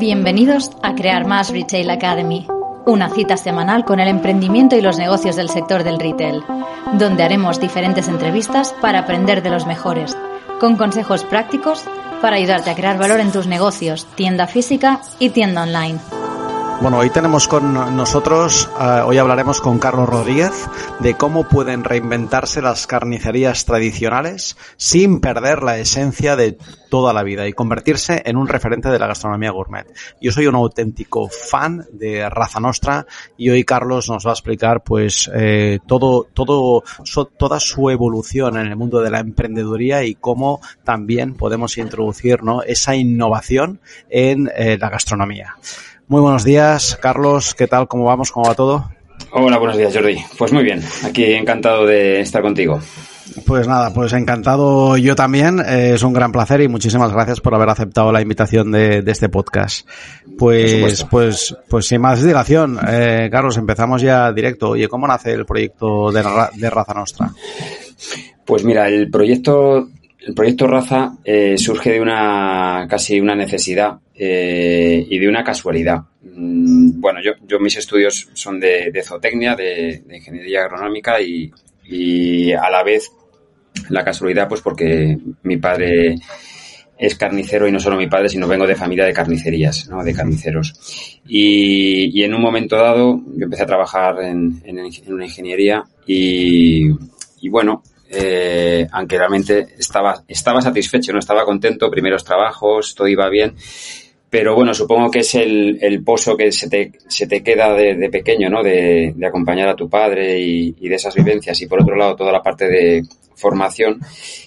Bienvenidos a Crear Más Retail Academy, una cita semanal con el emprendimiento y los negocios del sector del retail, donde haremos diferentes entrevistas para aprender de los mejores, con consejos prácticos para ayudarte a crear valor en tus negocios, tienda física y tienda online. Bueno, hoy tenemos con nosotros, uh, hoy hablaremos con Carlos Rodríguez de cómo pueden reinventarse las carnicerías tradicionales sin perder la esencia de toda la vida y convertirse en un referente de la gastronomía gourmet. Yo soy un auténtico fan de Raza Nostra y hoy Carlos nos va a explicar pues eh, todo, todo, so, toda su evolución en el mundo de la emprendeduría y cómo también podemos introducir ¿no? esa innovación en eh, la gastronomía. Muy buenos días, Carlos. ¿Qué tal? ¿Cómo vamos? ¿Cómo va todo? Hola, buenos días, Jordi. Pues muy bien, aquí encantado de estar contigo. Pues nada, pues encantado yo también. Eh, es un gran placer y muchísimas gracias por haber aceptado la invitación de, de este podcast. Pues, pues, pues sin más dilación, eh, Carlos, empezamos ya directo. Oye, ¿cómo nace el proyecto de, de Raza Nostra? Pues mira, el proyecto el proyecto Raza eh, surge de una casi una necesidad eh, y de una casualidad. Mm, bueno, yo, yo mis estudios son de, zootecnia, de, ingeniería agronómica y, a la vez la casualidad, pues porque mi padre es carnicero y no solo mi padre, sino vengo de familia de carnicerías, ¿no? de carniceros. Y, en un momento dado yo empecé a trabajar en una ingeniería y, y bueno, eh, aunque realmente estaba, estaba satisfecho, no estaba contento, primeros trabajos, todo iba bien, pero bueno, supongo que es el, el pozo que se te, se te queda de, de pequeño, ¿no? De, de, acompañar a tu padre y, de esas vivencias y por otro lado toda la parte de formación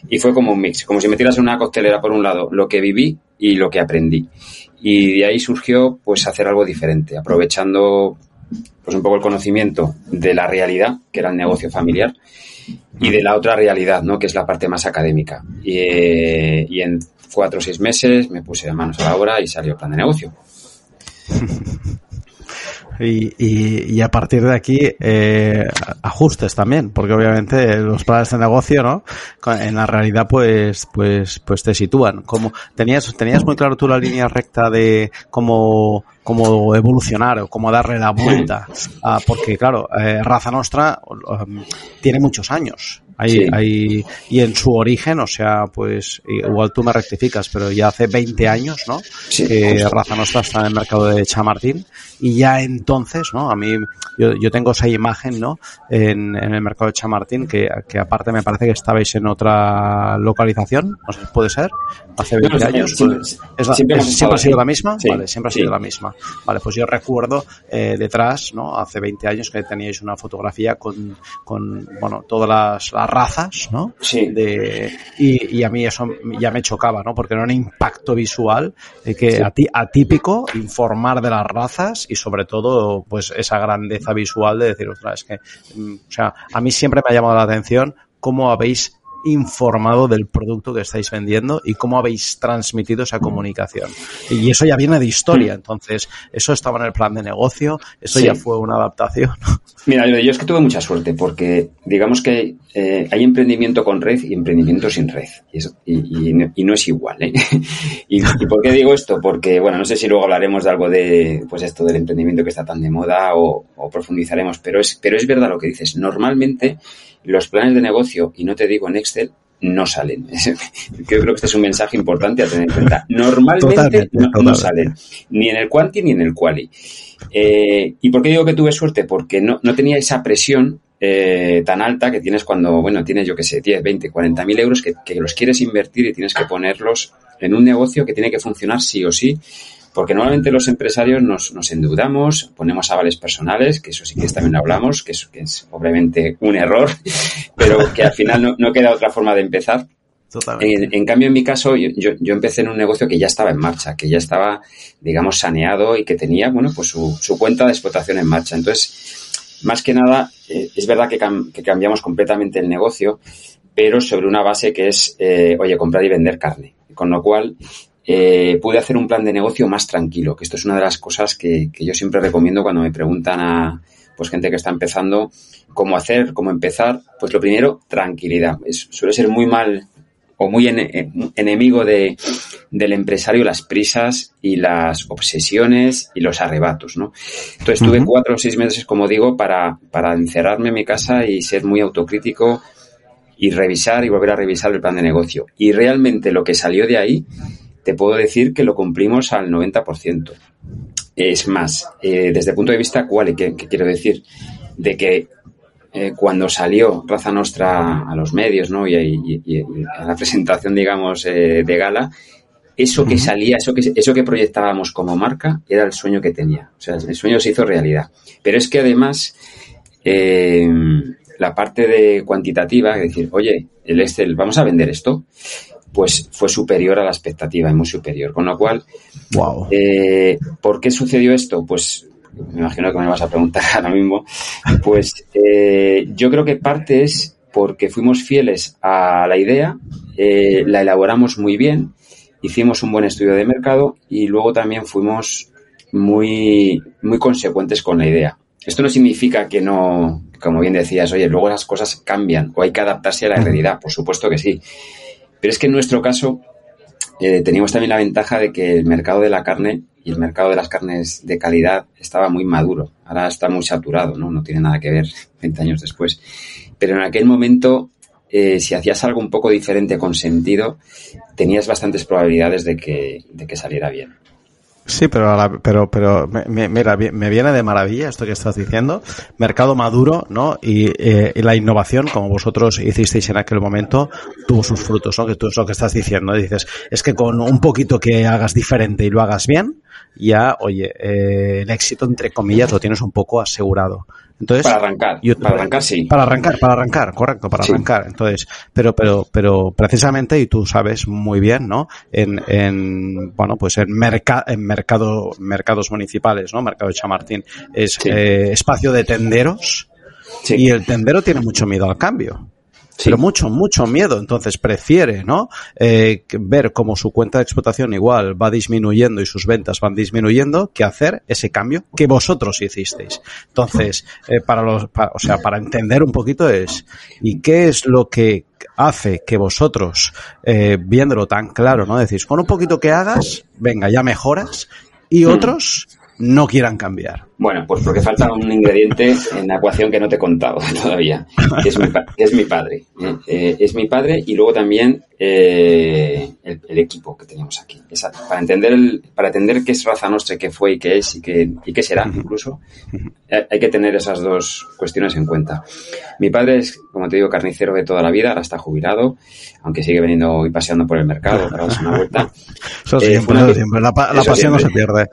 y fue como un mix, como si metieras en una coctelera por un lado lo que viví y lo que aprendí. Y de ahí surgió pues hacer algo diferente, aprovechando pues un poco el conocimiento de la realidad, que era el negocio familiar, y de la otra realidad, ¿no? que es la parte más académica. Y, eh, y en cuatro o seis meses me puse de manos a la obra y salió el plan de negocio. Y, y, y, a partir de aquí eh, ajustes también, porque obviamente los planes de negocio, ¿no? En la realidad, pues, pues, pues te sitúan. Como tenías, tenías muy claro tú la línea recta de cómo cómo evolucionar o cómo darle la vuelta, porque claro, eh, Raza Nostra um, tiene muchos años. Hay, sí. hay, y en su origen, o sea, pues igual tú me rectificas, pero ya hace 20 años, ¿no? Sí, que. Raza Nostra está en el mercado de Chamartín y ya entonces, ¿no? A mí, yo, yo tengo esa imagen, ¿no? En, en el mercado de Chamartín, que, que aparte me parece que estabais en otra localización, no sé, puede ser, hace 20 no, años. Siempre, pues, es la, siempre, es, siempre ha sido la misma, sí, vale, siempre ha sido la misma. Vale, pues yo recuerdo eh, detrás, ¿no? Hace 20 años que teníais una fotografía con, con bueno, todas las, las razas, ¿no? Sí. De, y, y, a mí eso ya me chocaba, ¿no? Porque era un impacto visual eh, que sí. atípico informar de las razas y sobre todo, pues esa grandeza visual de decir, ostras, es que, mm, o sea, a mí siempre me ha llamado la atención cómo habéis informado del producto que estáis vendiendo y cómo habéis transmitido esa comunicación. Y eso ya viene de historia, entonces eso estaba en el plan de negocio, eso sí. ya fue una adaptación. Mira, yo es que tuve mucha suerte porque digamos que eh, hay emprendimiento con red y emprendimiento sin red y, eso, y, y, y no es igual. ¿eh? y, ¿Y por qué digo esto? Porque, bueno, no sé si luego hablaremos de algo de, pues esto del emprendimiento que está tan de moda o, o profundizaremos, pero es, pero es verdad lo que dices. Normalmente los planes de negocio, y no te digo en Excel, no salen. Creo que este es un mensaje importante a tener en cuenta. Normalmente totalmente, no, totalmente. no, salen, ni en el quanti ni en el quali. Eh, ¿Y por qué digo que tuve suerte? Porque no, no tenía esa presión eh, tan alta que tienes cuando, bueno, tienes, yo que sé, 10, 20, 40 mil euros que, que los quieres invertir y tienes que ponerlos en un negocio que tiene que funcionar sí o sí porque normalmente los empresarios nos, nos, endeudamos, ponemos avales personales, que eso sí que también hablamos, que es, que es obviamente un error, pero que al final no, no, queda otra forma de empezar. En, cambio, en mi caso, yo, yo, empecé en un negocio que ya estaba en marcha, que ya estaba, digamos, saneado y que tenía, bueno, pues su, su cuenta de explotación en marcha. Entonces, más que nada, eh, es verdad que, que, cambiamos completamente el negocio, pero sobre una base que es, eh, oye, comprar y vender carne. Con lo cual, eh, pude hacer un plan de negocio más tranquilo, que esto es una de las cosas que, que yo siempre recomiendo cuando me preguntan a, pues gente que está empezando, cómo hacer, cómo empezar, pues lo primero, tranquilidad. suele ser muy mal o muy enemigo de, del empresario las prisas y las obsesiones y los arrebatos, ¿no? Entonces tuve cuatro o seis meses, como digo, para, para encerrarme en mi casa y ser muy autocrítico y revisar y volver a revisar el plan de negocio. Y realmente lo que salió de ahí, te puedo decir que lo cumplimos al 90%. Es más, eh, desde el punto de vista cuál, ¿qué, quiero decir? De que eh, cuando salió Raza Nostra a los medios ¿no? y, a la presentación, digamos, eh, de gala, eso que salía, eso que, eso que proyectábamos como marca, era el sueño que tenía. O sea, el sueño se hizo realidad. Pero es que además, la parte de cuantitativa, es decir, oye, el Excel, vamos a vender esto, pues fue superior a la expectativa y muy superior. Con lo cual, wow. Eh, ¿por qué sucedió esto? Pues me imagino que me vas a preguntar ahora mismo. Pues eh, yo creo que parte es porque fuimos fieles a la idea, eh, la elaboramos muy bien, hicimos un buen estudio de mercado y luego también fuimos muy, muy consecuentes con la idea. Esto no significa que no, como bien decías, oye, luego las cosas cambian o hay que adaptarse a la realidad, por supuesto que sí. Pero es que en nuestro caso eh, teníamos también la ventaja de que el mercado de la carne y el mercado de las carnes de calidad estaba muy maduro. Ahora está muy saturado, ¿no? No tiene nada que ver 20 años después. Pero en aquel momento, eh, si hacías algo un poco diferente con sentido, tenías bastantes probabilidades de que, de que saliera bien. Sí, pero, pero, pero me, mira, me viene de maravilla esto que estás diciendo. Mercado maduro, ¿no? Eh, y, la innovación, como vosotros hicisteis en aquel momento, tuvo sus frutos, ¿no? Que tú es lo que estás diciendo. Dices, es que con un poquito que hagas diferente y lo hagas bien, ya, oye, eh, el éxito, entre comillas, lo tienes un poco asegurado. Entonces, para arrancar, para arrancar sí. Para arrancar, para arrancar, correcto, para arrancar. Entonces, pero, pero, pero precisamente, y tú sabes muy bien, ¿no? En, en bueno, pues en, merca en mercado, mercados municipales, ¿no? Mercado de Chamartín, es eh, espacio de tenderos. Y el tendero tiene mucho miedo al cambio pero mucho, mucho miedo. Entonces prefiere, ¿no? Eh, ver cómo su cuenta de explotación igual va disminuyendo y sus ventas van disminuyendo que hacer ese cambio que vosotros hicisteis. Entonces, eh, para los, o sea, para entender un poquito es, ¿y qué es lo que hace que vosotros, eh, viéndolo tan claro, ¿no? Decís, con un poquito que hagas, venga, ya mejoras, y otros no quieran cambiar. Bueno, pues porque falta un ingrediente en la ecuación que no te he contado todavía, que es mi, es mi padre. ¿eh? Eh, es mi padre y luego también eh, el, equipo que tenemos aquí. para, entender el, para entender qué es Raza Nostra, qué fue y qué es y qué, y qué será incluso, hay que tener esas dos cuestiones en cuenta. Mi padre es, como te digo, carnicero de toda la vida, ahora está jubilado, aunque sigue veniendo y paseando por el mercado para darse una vuelta. Eso siempre, siempre. La, pasión no se pierde.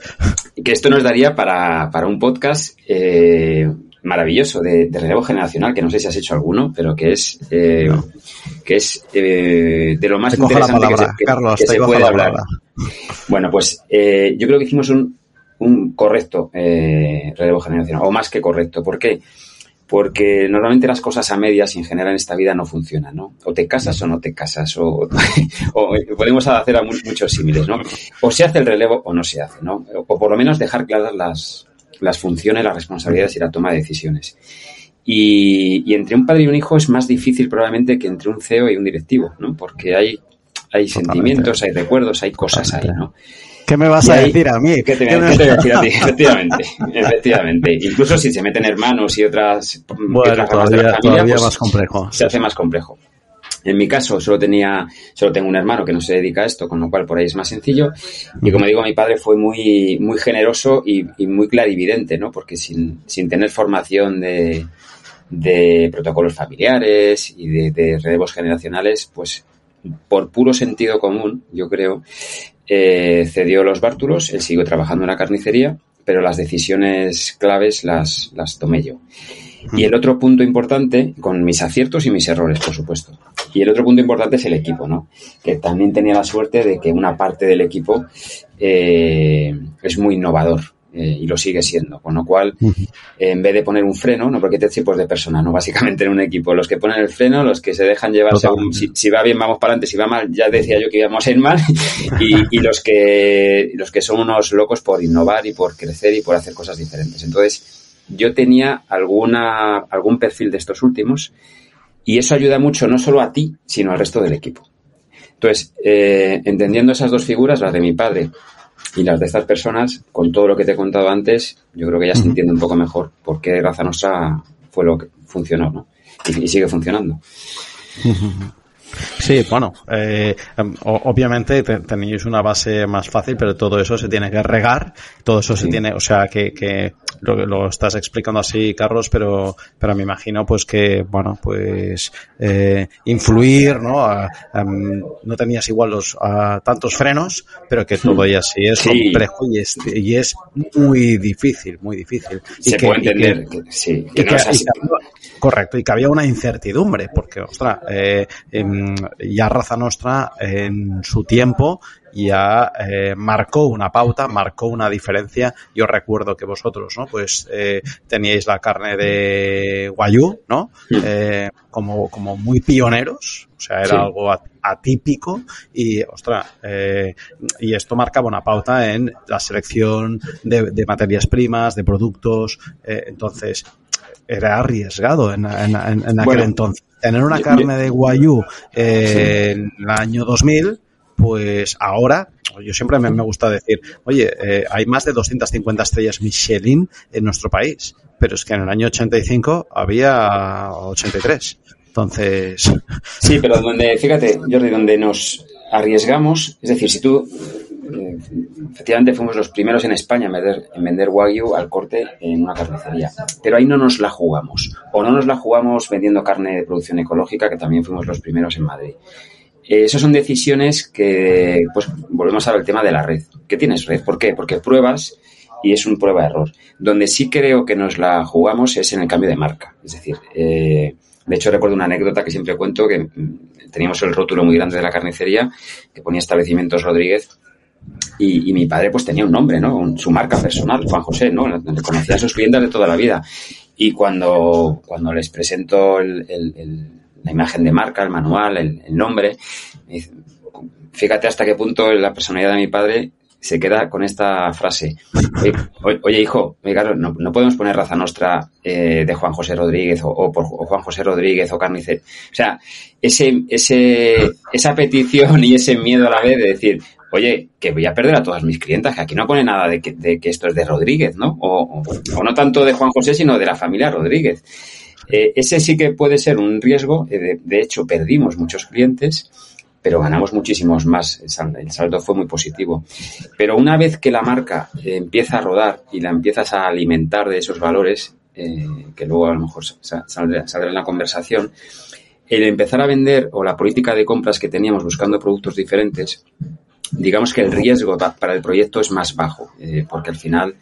Que esto nos daría para, para un podcast eh, maravilloso de, relevo generacional, que no sé si has hecho alguno, pero que es, eh, que es eh, de lo más interesante que se, puede hablar. Bueno, pues yo creo que hicimos un, un correcto relevo generacional, o más que correcto. ¿Por qué? porque normalmente las cosas a medias en general en esta vida no funcionan, ¿no? O te casas o no te casas, o, podemos hacer muchos símiles, ¿no? O se hace el relevo o no se hace, ¿no? O por lo menos dejar claras las, las funciones, las responsabilidades y la toma de decisiones. Y, entre un padre y un hijo es más difícil probablemente que entre un CEO y un directivo, ¿no? Porque hay, hay sentimientos, hay recuerdos, hay cosas ahí, ¿no? ¿Qué me vas a decir a mí? ¿Qué te, voy a decir a ti? Efectivamente, efectivamente. Incluso si se meten hermanos y otras, bueno, todavía, pues más complejo. Se hace más complejo. En mi caso, solo tenía, solo tengo un hermano que no se dedica a esto, con lo cual por ahí es más sencillo. Y como digo, mi padre fue muy, muy generoso y, muy clarividente, ¿no? Porque sin, sin tener formación de, de protocolos familiares y de, de relevos generacionales, pues por puro sentido común, yo creo, eh, cedió los bártulos, él siguió trabajando en la carnicería, pero las decisiones claves las, las tomé yo. Y el otro punto importante, con mis aciertos y mis errores, por supuesto. Y el otro punto importante es el equipo, ¿no? Que también tenía la suerte de que una parte del equipo eh, es muy innovador. Eh, y lo sigue siendo. Con lo cual, en vez de poner un freno, no porque tres tipos de personas, no básicamente en un equipo, los que ponen el freno, los que se dejan llevar según si, va bien vamos para adelante, si va mal, ya decía yo que íbamos a ir mal, y, los que los que son unos locos por innovar y por crecer y por hacer cosas diferentes. Entonces, yo tenía alguna algún perfil de estos últimos y eso ayuda mucho no solo a ti, sino al resto del equipo. Entonces, eh, entendiendo esas dos figuras, las de mi padre y las de estas personas, con todo lo que te he contado antes, yo creo que ya se entiende un poco mejor por qué Raza Nostra fue lo que funcionó, ¿no? Y, sigue funcionando. Sí, bueno, eh, em, obviamente tenéis una base más fácil, pero todo eso se tiene que regar, todo eso se tiene, o sea, que, que lo, lo, estás explicando así, Carlos, pero, pero me imagino pues que, bueno, pues eh, influir, ¿no? Em, no tenías igual los tantos frenos, pero que todo ya sí es complejo y es, y es muy difícil, muy difícil. Se puede entender, sí. Que no así. correcto, y que había una incertidumbre, porque, ostras, eh, ya Raza Nostra en su tiempo ya eh, marcó una pauta, marcó una diferencia. Yo recuerdo que vosotros, ¿no? Pues eh, teníais la carne de guayú, ¿no? Eh, como, como muy pioneros, o sea, era algo atípico y, ostras, eh, y esto marcaba una pauta en la selección de, de materias primas, de productos, eh, entonces era arriesgado en, en, en aquel entonces tener una carne de guayú eh, en el año 2000, pues ahora, yo siempre me, gusta decir, oye, eh, hay más de 250 estrellas Michelin en nuestro país, pero es que en el año 85 había 83. Entonces. Sí, pero donde, fíjate, Jordi, donde nos arriesgamos, es decir, si tú efectivamente fuimos los primeros en España en vender, en Wagyu al corte en una carnicería. Pero ahí no nos la jugamos. O no nos la jugamos vendiendo carne de producción ecológica, que también fuimos los primeros en Madrid. Eh, esas son decisiones que, pues, volvemos al tema de la red. ¿Qué tienes red? ¿Por qué? Porque pruebas y es un prueba-error. Donde sí creo que nos la jugamos es en el cambio de marca. Es decir, eh, de hecho recuerdo una anécdota que siempre cuento que mm, teníamos el rótulo muy grande de la carnicería que ponía establecimientos Rodríguez y, mi padre pues tenía un nombre, ¿no? Su marca personal, Juan José, ¿no? Conocía a sus clientes de toda la vida. Y cuando, cuando les presento la imagen de marca, el manual, el, nombre, fíjate hasta qué punto la personalidad de mi padre se queda con esta frase. Oye, hijo, no, no, podemos poner raza nostra eh, de Juan José Rodríguez o, por Juan José Rodríguez o Carnicer. O sea, ese, ese, esa petición y ese miedo a la vez de decir, oye, que voy a perder a todas mis clientas, que aquí no pone nada de que, esto es de Rodríguez, ¿no? O, no tanto de Juan José, sino de la familia Rodríguez. Eh, ese sí que puede ser un riesgo. Eh, de, hecho, perdimos muchos clientes, pero ganamos muchísimos más. El saldo fue muy positivo. Pero una vez que la marca eh, empieza a rodar y la empiezas a alimentar de esos valores, que luego a lo mejor saldrá, saldrá en la conversación, el empezar a vender o la política de compras que teníamos buscando productos diferentes, digamos que el riesgo para el proyecto es más bajo, eh, porque al final,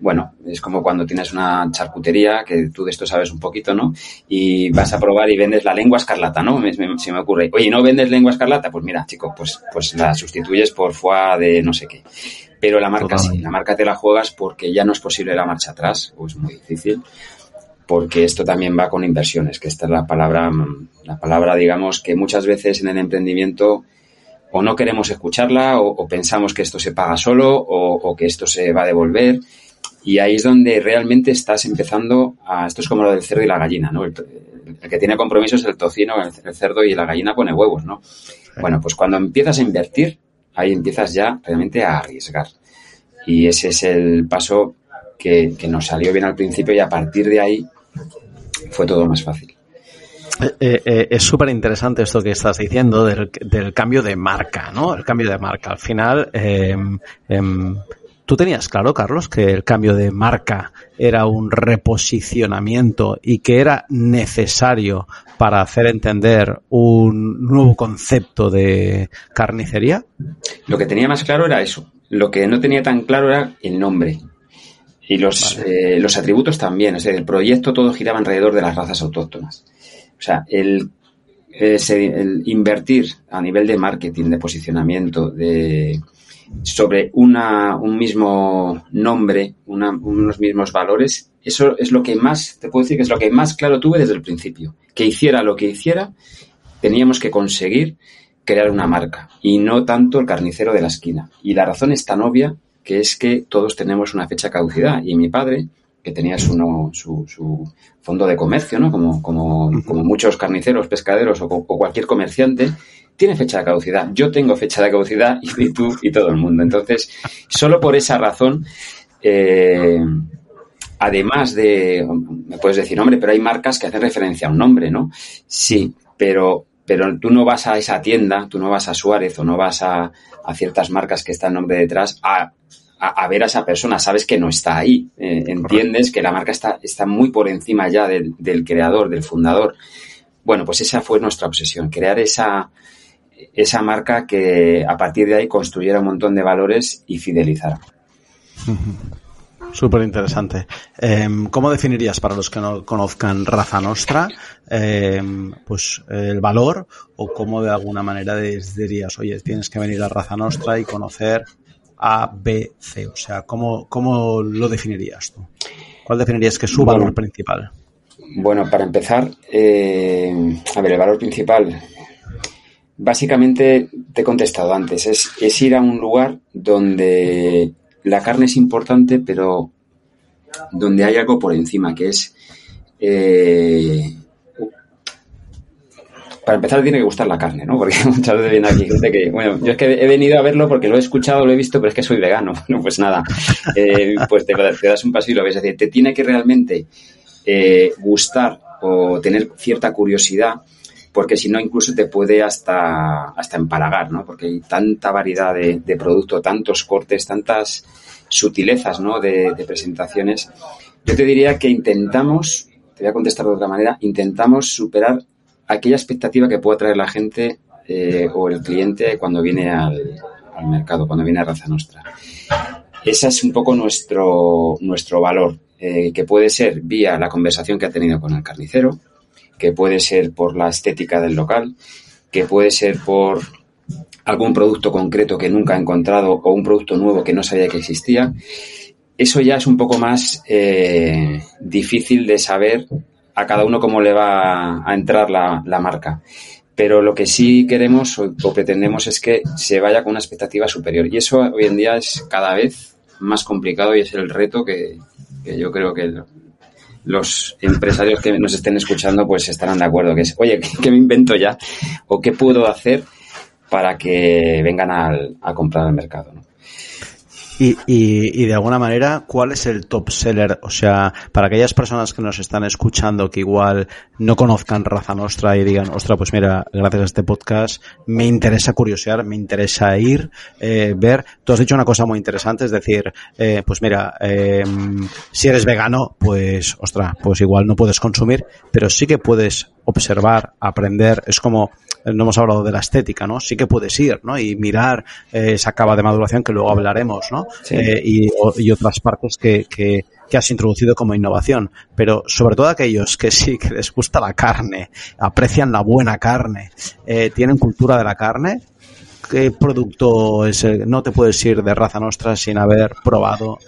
bueno, es como cuando tienes una charcutería, que tú de esto sabes un poquito, ¿no? Y vas a probar y vendes la lengua escarlata, ¿no? Me, se me ocurre, oye, ¿no vendes lengua escarlata? Pues mira, chico, pues, pues la sustituyes por foie de no sé qué. Pero la marca sí, la marca te la juegas porque ya no es posible la marcha atrás, o es muy difícil porque esto también va con inversiones, que esta es la palabra, la palabra, digamos, que muchas veces en el emprendimiento o no queremos escucharla o, pensamos que esto se paga solo o, que esto se va a devolver. Y ahí es donde realmente estás empezando a... Esto es como lo del cerdo y la gallina, ¿no? El, que tiene compromisos es el tocino, el, cerdo y la gallina pone huevos, ¿no? Bueno, pues cuando empiezas a invertir, ahí empiezas ya realmente a arriesgar. Y ese es el paso que, que nos salió bien al principio y a partir de ahí fue todo más fácil. Eh, eh, eh, es súper interesante esto que estás diciendo del, cambio de marca, ¿no? El cambio de marca. Al final, em, ¿tú tenías claro, Carlos, que el cambio de marca era un reposicionamiento y que era necesario para hacer entender un nuevo concepto de carnicería? Lo que tenía más claro era eso. Lo que no tenía tan claro era el nombre. Y los, eh, los atributos también, es decir, el proyecto todo giraba alrededor de las razas autóctonas. O sea, el, invertir a nivel de marketing, de posicionamiento, de, sobre una, un mismo nombre, unos mismos valores, eso es lo que más, te puedo decir que es lo que más claro tuve desde el principio. Que hiciera lo que hiciera, teníamos que conseguir crear una marca y no tanto el carnicero de la esquina. Y la razón es tan obvia que es que todos tenemos una fecha caducidad. Y mi padre, que tenía su, su, su fondo de comercio, ¿no? Como, como, como muchos carniceros, pescaderos o, o, cualquier comerciante, tiene fecha de caducidad. Yo tengo fecha de caducidad y tú y todo el mundo. Entonces, solo por esa razón, eh, además de, me puedes decir, hombre, pero hay marcas que hacen referencia a un nombre, ¿no? Sí, pero pero tú no vas a esa tienda, tú no vas a Suárez o no vas a, a ciertas marcas que está el nombre detrás a, a, ver a esa persona, sabes que no está ahí, eh, entiendes que la marca está, está muy por encima ya del, del, creador, del fundador. Bueno, pues esa fue nuestra obsesión, crear esa, esa marca que a partir de ahí construyera un montón de valores y fidelizara. Súper interesante. Eh, ¿Cómo definirías para los que no conozcan Raza Nostra eh, pues el valor o cómo de alguna manera dirías, oye, tienes que venir a Raza Nostra y conocer A, B, C? O sea, ¿cómo, cómo lo definirías tú? ¿Cuál definirías que es su bueno, valor principal? Bueno, para empezar, eh, a ver, el valor principal, básicamente te he contestado antes, es, es ir a un lugar donde la carne es importante, pero donde hay algo por encima, que es... Eh, para empezar tiene que gustar la carne, ¿no? Porque muchas veces viene aquí gente que, bueno, yo es que he venido a verlo porque lo he escuchado, lo he visto, pero es que soy vegano. No, pues nada, eh, pues te, das un paso y lo ves. Es decir, te tiene que realmente eh, gustar o tener cierta curiosidad porque si no incluso te puede hasta, hasta empalagar, ¿no? Porque hay tanta variedad de, de producto, tantos cortes, tantas sutilezas, ¿no? De, presentaciones. Yo te diría que intentamos, te voy a contestar de otra manera, intentamos superar aquella expectativa que pueda traer la gente eh, o el cliente cuando viene al, mercado, cuando viene a Raza Nostra. Ese es un poco nuestro, nuestro valor, eh, que puede ser vía la conversación que ha tenido con el carnicero, que puede ser por la estética del local, que puede ser por algún producto concreto que nunca ha encontrado o un producto nuevo que no sabía que existía. Eso ya es un poco más eh, difícil de saber a cada uno cómo le va a entrar la, la marca. Pero lo que sí queremos o, pretendemos es que se vaya con una expectativa superior. Y eso hoy en día es cada vez más complicado y es el reto que, yo creo que los empresarios que nos estén escuchando pues estarán de acuerdo, que es, oye, ¿qué me invento ya? ¿O qué puedo hacer para que vengan al, a comprar al mercado? Y, y, y, de alguna manera, ¿cuál es el top seller? O sea, para aquellas personas que nos están escuchando que igual no conozcan Raza Nostra y digan, ostra, pues mira, gracias a este podcast me interesa curiosear, me interesa ir, eh, ver. Tú has dicho una cosa muy interesante, es decir, eh, pues mira, eh, si eres vegano, pues, ostra, pues igual no puedes consumir, pero sí que puedes observar, aprender, es como, no hemos hablado de la estética, ¿no? Sí que puedes ir, ¿no? Y mirar eh, esa cava de maduración que luego hablaremos, ¿no? Sí. Eh, y, y, otras partes que, que, que, has introducido como innovación. Pero sobre todo aquellos que sí, que les gusta la carne, aprecian la buena carne, eh, tienen cultura de la carne, ¿qué producto es? No te puedes ir de raza nuestra sin haber probado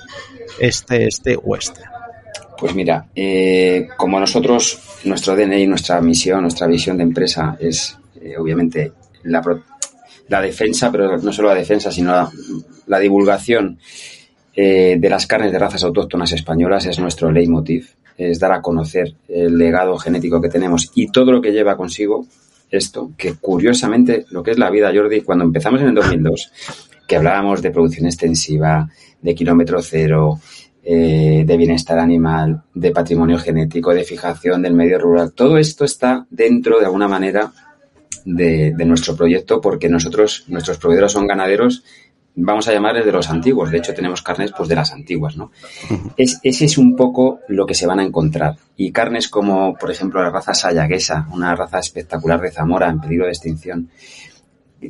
este, este o este. Pues mira, eh, como nosotros, nuestro DNI, nuestra misión, nuestra visión de empresa es eh, obviamente la, la, defensa, pero no solo la defensa, sino la, divulgación eh, de las carnes de razas autóctonas españolas es nuestro leitmotiv, es dar a conocer el legado genético que tenemos y todo lo que lleva consigo esto, que curiosamente lo que es la vida, Jordi, cuando empezamos en el 2002, que hablábamos de producción extensiva, de kilómetro cero, eh, de bienestar animal, de patrimonio genético, de fijación del medio rural. Todo esto está dentro, de alguna manera, de, de, nuestro proyecto porque nosotros, nuestros proveedores son ganaderos, vamos a llamarles de los antiguos. De hecho, tenemos carnes pues de las antiguas, ¿no? Es, ese es un poco lo que se van a encontrar. Y carnes como, por ejemplo, la raza sayaguesa, una raza espectacular de Zamora en peligro de extinción.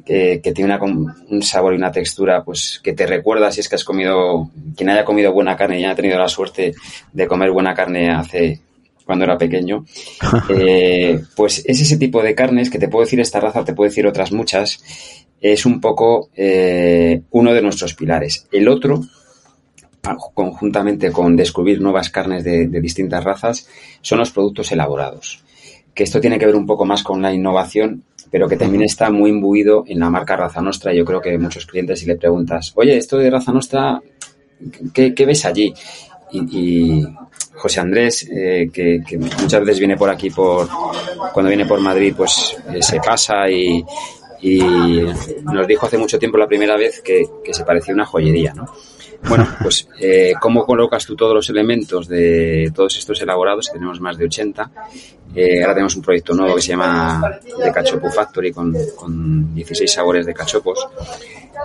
que, tiene un sabor y una textura pues que te recuerda si es que has comido, quien haya comido buena carne y haya tenido la suerte de comer buena carne hace cuando era pequeño, eh, pues es ese tipo de carnes que te puedo decir esta raza, te puedo decir otras muchas, es un poco eh, uno de nuestros pilares. El otro, conjuntamente con descubrir nuevas carnes de, de distintas razas, son los productos elaborados. Que esto tiene que ver un poco más con la innovación pero que también está muy imbuido en la marca Raza Nostra. Yo creo que muchos clientes si le preguntas, oye, esto de Raza Nostra, ¿qué, ves allí? Y, José Andrés, eh, que, muchas veces viene por aquí, por cuando viene por Madrid, pues eh, se pasa y, nos dijo hace mucho tiempo la primera vez que, que se parecía una joyería, ¿no? Bueno, pues eh, ¿cómo colocas tú todos los elementos de todos estos elaborados? Tenemos más de 80. Eh, ahora tenemos un proyecto nuevo que se llama The Cachopo Factory con, con 16 sabores de cachopos.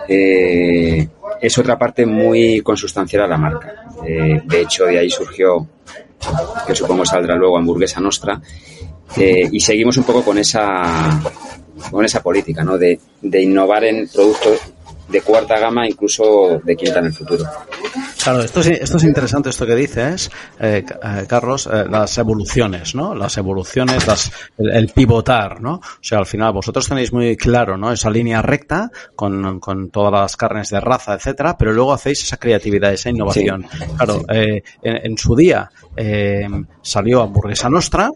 Eh, es otra parte muy consustancial a la marca. Eh, de hecho, de ahí surgió, que supongo saldrá luego, Hamburguesa Nostra. Y seguimos un poco con esa con esa política, ¿no? De, de innovar en productos de cuarta gama, incluso de quinta en el futuro. Claro, esto es, esto es interesante esto que dices, eh, eh, Carlos, eh, las evoluciones, ¿no? Las evoluciones, las, el, pivotar, ¿no? O sea, al final vosotros tenéis muy claro, ¿no? Esa línea recta con, con todas las carnes de raza, etcétera, pero luego hacéis esa creatividad, esa innovación. Claro, en, en, su día salió Hamburguesa Nostra,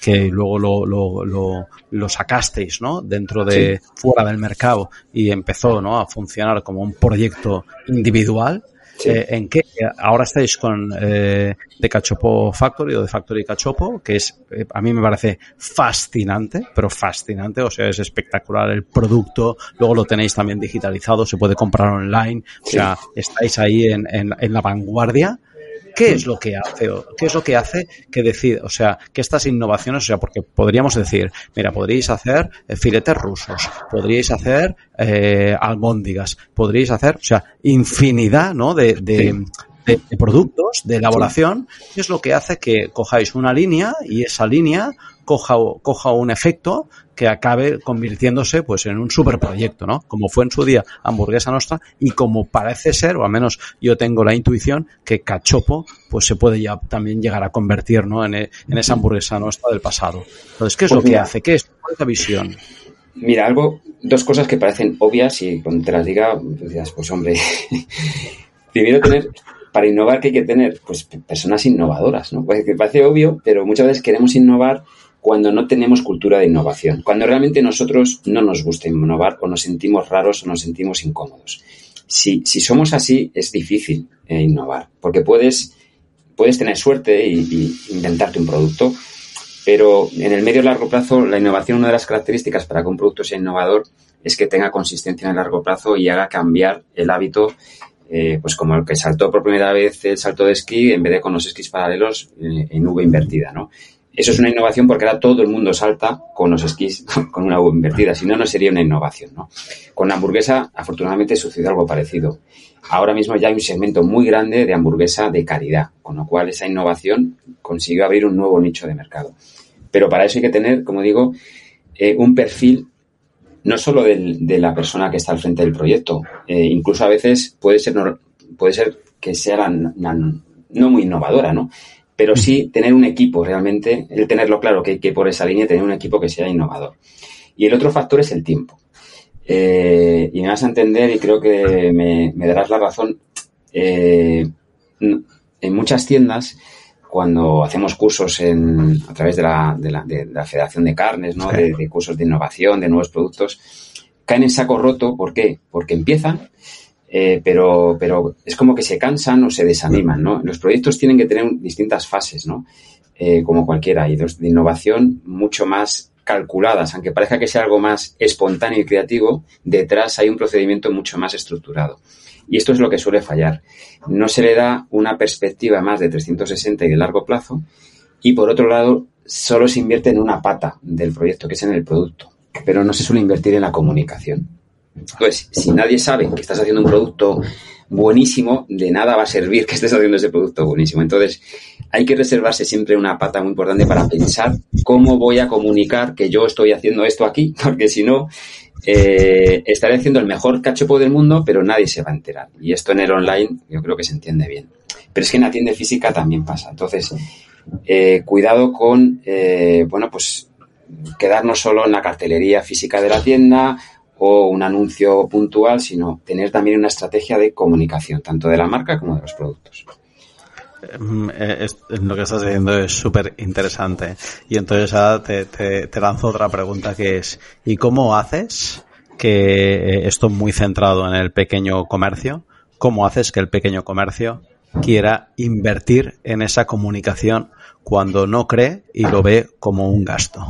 que luego lo, lo, lo, lo, sacasteis, ¿no? Dentro de, fuera del mercado y empezó, ¿no? A funcionar como un proyecto individual. Eh, ¿En qué? Ahora estáis con eh, The Cachopo Factory o The Factory Cachopo, que es, eh, a mí me parece fascinante, pero fascinante, o sea, es espectacular el producto, luego lo tenéis también digitalizado, se puede comprar online, o sea, estáis ahí en, en, en la vanguardia ¿Qué es lo que hace? ¿Qué es lo que hace que decide? O sea, que estas innovaciones, o sea, porque podríamos decir, mira, podríais hacer eh, filetes rusos, podríais hacer eh, albóndigas, podríais hacer, o sea, infinidad, ¿no? De, de, de, productos, de elaboración, ¿qué es lo que hace que cojáis una línea y esa línea coja, coja un efecto que acabe convirtiéndose pues en un superproyecto, ¿no? Como fue en su día Hamburguesa Nostra y como parece ser, o al menos yo tengo la intuición, que Cachopo pues se puede ya también llegar a convertir, ¿no? En, en esa Hamburguesa Nostra del pasado. Entonces, ¿qué es lo pues que hace? ¿Qué es esa visión? Mira, algo, dos cosas que parecen obvias y cuando te las diga, pues dirás, pues hombre, primero tener para innovar, ¿qué hay que tener? Pues personas innovadoras, ¿no? Pues que parece obvio, pero muchas veces queremos innovar cuando no tenemos cultura de innovación, cuando realmente nosotros no nos gusta innovar o nos sentimos raros o nos sentimos incómodos. Si, si somos así, es difícil eh, innovar, porque puedes, puedes tener suerte y, inventarte un producto, pero en el medio y largo plazo, la innovación, una de las características para que un producto sea innovador es que tenga consistencia en el largo plazo y haga cambiar el hábito eh, pues como el que saltó por primera vez el salto de esquí, en vez de con los esquís paralelos, eh, en V invertida, ¿no? Eso es una innovación porque ahora todo el mundo salta con los esquís con una V invertida, si no, no sería una innovación, ¿no? Con la hamburguesa, afortunadamente, sucedió algo parecido. Ahora mismo ya hay un segmento muy grande de hamburguesa de calidad, con lo cual esa innovación consiguió abrir un nuevo nicho de mercado. Pero para eso hay que tener, como digo, eh, un perfil no solo de la persona que está al frente del proyecto, eh, incluso a veces puede ser, puede ser que sea no muy innovadora, ¿no? Pero sí tener un equipo realmente, el tenerlo claro que que por esa línea tener un equipo que sea innovador. Y el otro factor es el tiempo. Eh, y me vas a entender y creo que me, darás la razón. Eh, en muchas tiendas cuando hacemos cursos en, a través de la, de la, de la Federación de Carnes, ¿no? De, cursos de innovación, de nuevos productos, caen en saco roto. ¿Por qué? Porque empiezan, eh, pero, pero es como que se cansan o se desaniman, ¿no? Los proyectos tienen que tener distintas fases, ¿no? Eh, como cualquiera, y los de innovación mucho más calculadas, aunque parezca que sea algo más espontáneo y creativo, detrás hay un procedimiento mucho más estructurado. Y esto es lo que suele fallar. No se le da una perspectiva más de 360 y de largo plazo. Y por otro lado, solo se invierte en una pata del proyecto, que es en el producto. Pero no se suele invertir en la comunicación. Entonces, si nadie sabe que estás haciendo un producto buenísimo, de nada va a servir que estés haciendo ese producto buenísimo. Entonces, hay que reservarse siempre una pata muy importante para pensar cómo voy a comunicar que yo estoy haciendo esto aquí, porque si no, eh, estaré haciendo el mejor cachopo del mundo, pero nadie se va a enterar. Y esto en el online yo creo que se entiende bien. Pero es que en la tienda física también pasa. Entonces, eh, cuidado con, eh, bueno, pues quedarnos solo en la cartelería física de la tienda o un anuncio puntual, sino tener también una estrategia de comunicación, tanto de la marca como de los productos. Mm, eh, lo que estás diciendo es súper interesante. Y entonces ahora te, te, lanzo otra pregunta que es, ¿y cómo haces que esto muy centrado en el pequeño comercio, cómo haces que el pequeño comercio quiera invertir en esa comunicación cuando no cree y lo ve como un gasto?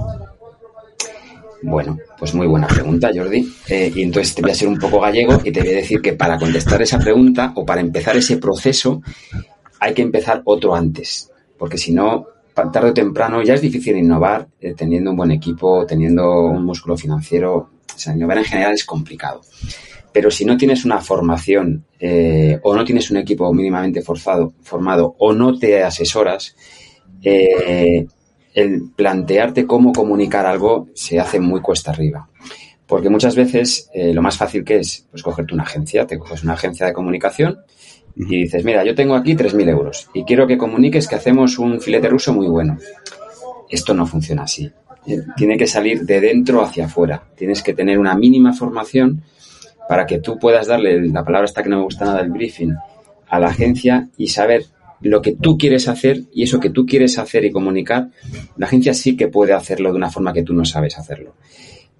Bueno, pues muy buena pregunta, Jordi. Eh, y entonces te voy a ser un poco gallego y te voy a decir que para contestar esa pregunta o para empezar ese proceso hay que empezar otro antes, porque si no, tarde o temprano ya es difícil innovar eh, teniendo un buen equipo, teniendo un músculo financiero. O sea, innovar en general es complicado. Pero si no tienes una formación eh, o no tienes un equipo mínimamente forzado, formado o no te asesoras, eh, el plantearte cómo comunicar algo se hace muy cuesta arriba. Porque muchas veces eh, lo más fácil que es, pues cogerte una agencia, te coges una agencia de comunicación y dices, mira, yo tengo aquí 3.000 euros y quiero que comuniques que hacemos un filete ruso muy bueno. Esto no funciona así. Tiene que salir de dentro hacia afuera. Tienes que tener una mínima formación para que tú puedas darle, la palabra esta que no me gusta nada, el briefing, a la agencia y saber lo que tú quieres hacer y eso que tú quieres hacer y comunicar, la agencia sí que puede hacerlo de una forma que tú no sabes hacerlo.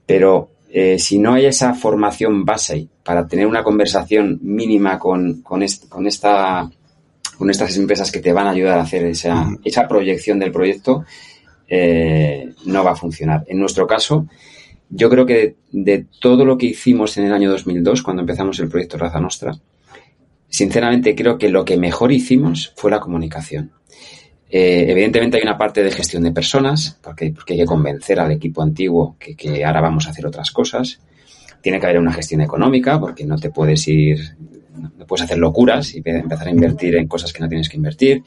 Pero eh, si no hay esa formación base para tener una conversación mínima con, con, con, esta, con estas empresas que te van a ayudar a hacer esa, esa proyección del proyecto, eh, no va a funcionar. En nuestro caso, yo creo que de, todo lo que hicimos en el año 2002, cuando empezamos el proyecto Raza Nostra, sinceramente creo que lo que mejor hicimos fue la comunicación. Eh, evidentemente hay una parte de gestión de personas, porque, hay que convencer al equipo antiguo que, ahora vamos a hacer otras cosas. Tiene que haber una gestión económica, porque no te puedes ir, no puedes hacer locuras y empezar a invertir en cosas que no tienes que invertir,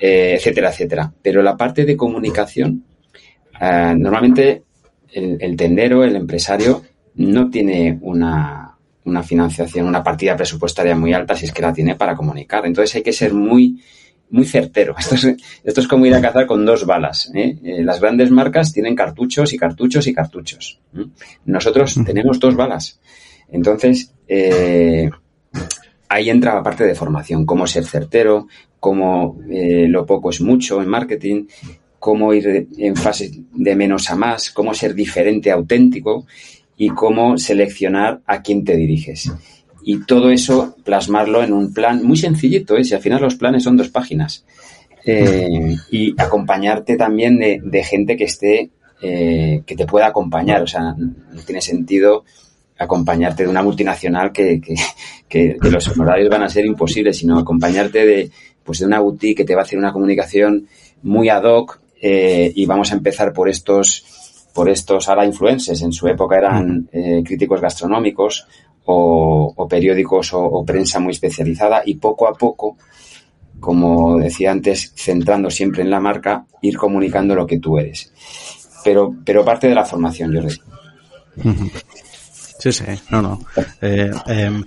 eh, etcétera, etcétera. Pero la parte de comunicación, eh, normalmente el, tendero, el empresario, no tiene una, una financiación, una partida presupuestaria muy alta si es que la tiene para comunicar. Entonces hay que ser muy, muy certero. Esto es, esto es como ir a cazar con dos balas. ¿eh? Eh, las grandes marcas tienen cartuchos y cartuchos y cartuchos. Nosotros tenemos dos balas. Entonces, eh, ahí entra la parte de formación, cómo ser certero, cómo lo poco es mucho en marketing, cómo ir en fase de menos a más, cómo ser diferente, auténtico y cómo seleccionar a quién te diriges. Y todo eso plasmarlo en un plan muy sencillito, ¿eh? si al final los planes son dos páginas. Eh, y acompañarte también de, gente que esté, eh, que te pueda acompañar. O sea, no tiene sentido acompañarte de una multinacional que, que, que, los honorarios van a ser imposibles, sino acompañarte de, pues de una boutique que te va a hacer una comunicación muy ad hoc, eh, y vamos a empezar por estos, por estos ahora influencers. En su época eran eh, críticos gastronómicos o, periódicos o, prensa muy especializada y poco a poco, como decía antes, centrando siempre en la marca, ir comunicando lo que tú eres. Pero, pero parte de la formación, Jordi. Sí, sí, no, no. Eh, em,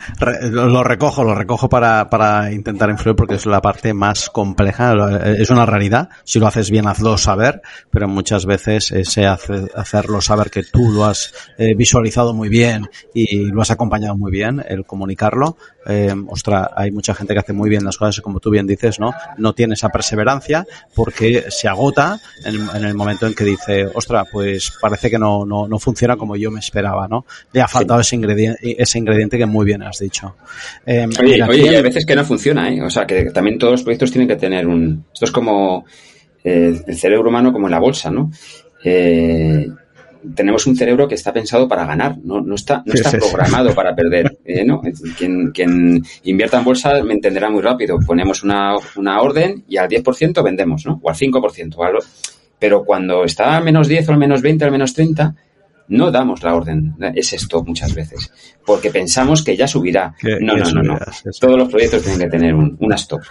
lo recojo, lo recojo para, para intentar influir porque es la parte más compleja. Es una realidad. Si lo haces bien, hazlo saber, pero muchas veces ese hace, hacerlo saber que tú lo has eh, visualizado muy bien y lo has acompañado muy bien, el comunicarlo. Eh, ostra, hay mucha gente que hace muy bien las cosas, como tú bien dices, ¿no? No tiene esa perseverancia porque se agota en, el momento en que dice, ostra, pues parece que no, no, no funciona como yo me esperaba, ¿no? Ese, ingrediente, ese ingrediente que muy bien has dicho. Eh, oye, oye hay veces que no funciona, ¿eh? O sea, que también todos los proyectos tienen que tener un... Esto es como eh, el cerebro humano como en la bolsa, ¿no? Eh, tenemos un cerebro que está pensado para ganar, no, no está, no está programado para perder. Eh, ¿no? Quien, quien, invierta en bolsa me entenderá muy rápido. Ponemos una, una orden y al 10% vendemos, ¿no? O al 5%. pero cuando está al menos 10 o al menos 20 o al menos 30, no damos la orden, es esto muchas veces, porque pensamos que ya subirá. no, no, no, no, Todos los proyectos tienen que tener un, una stop.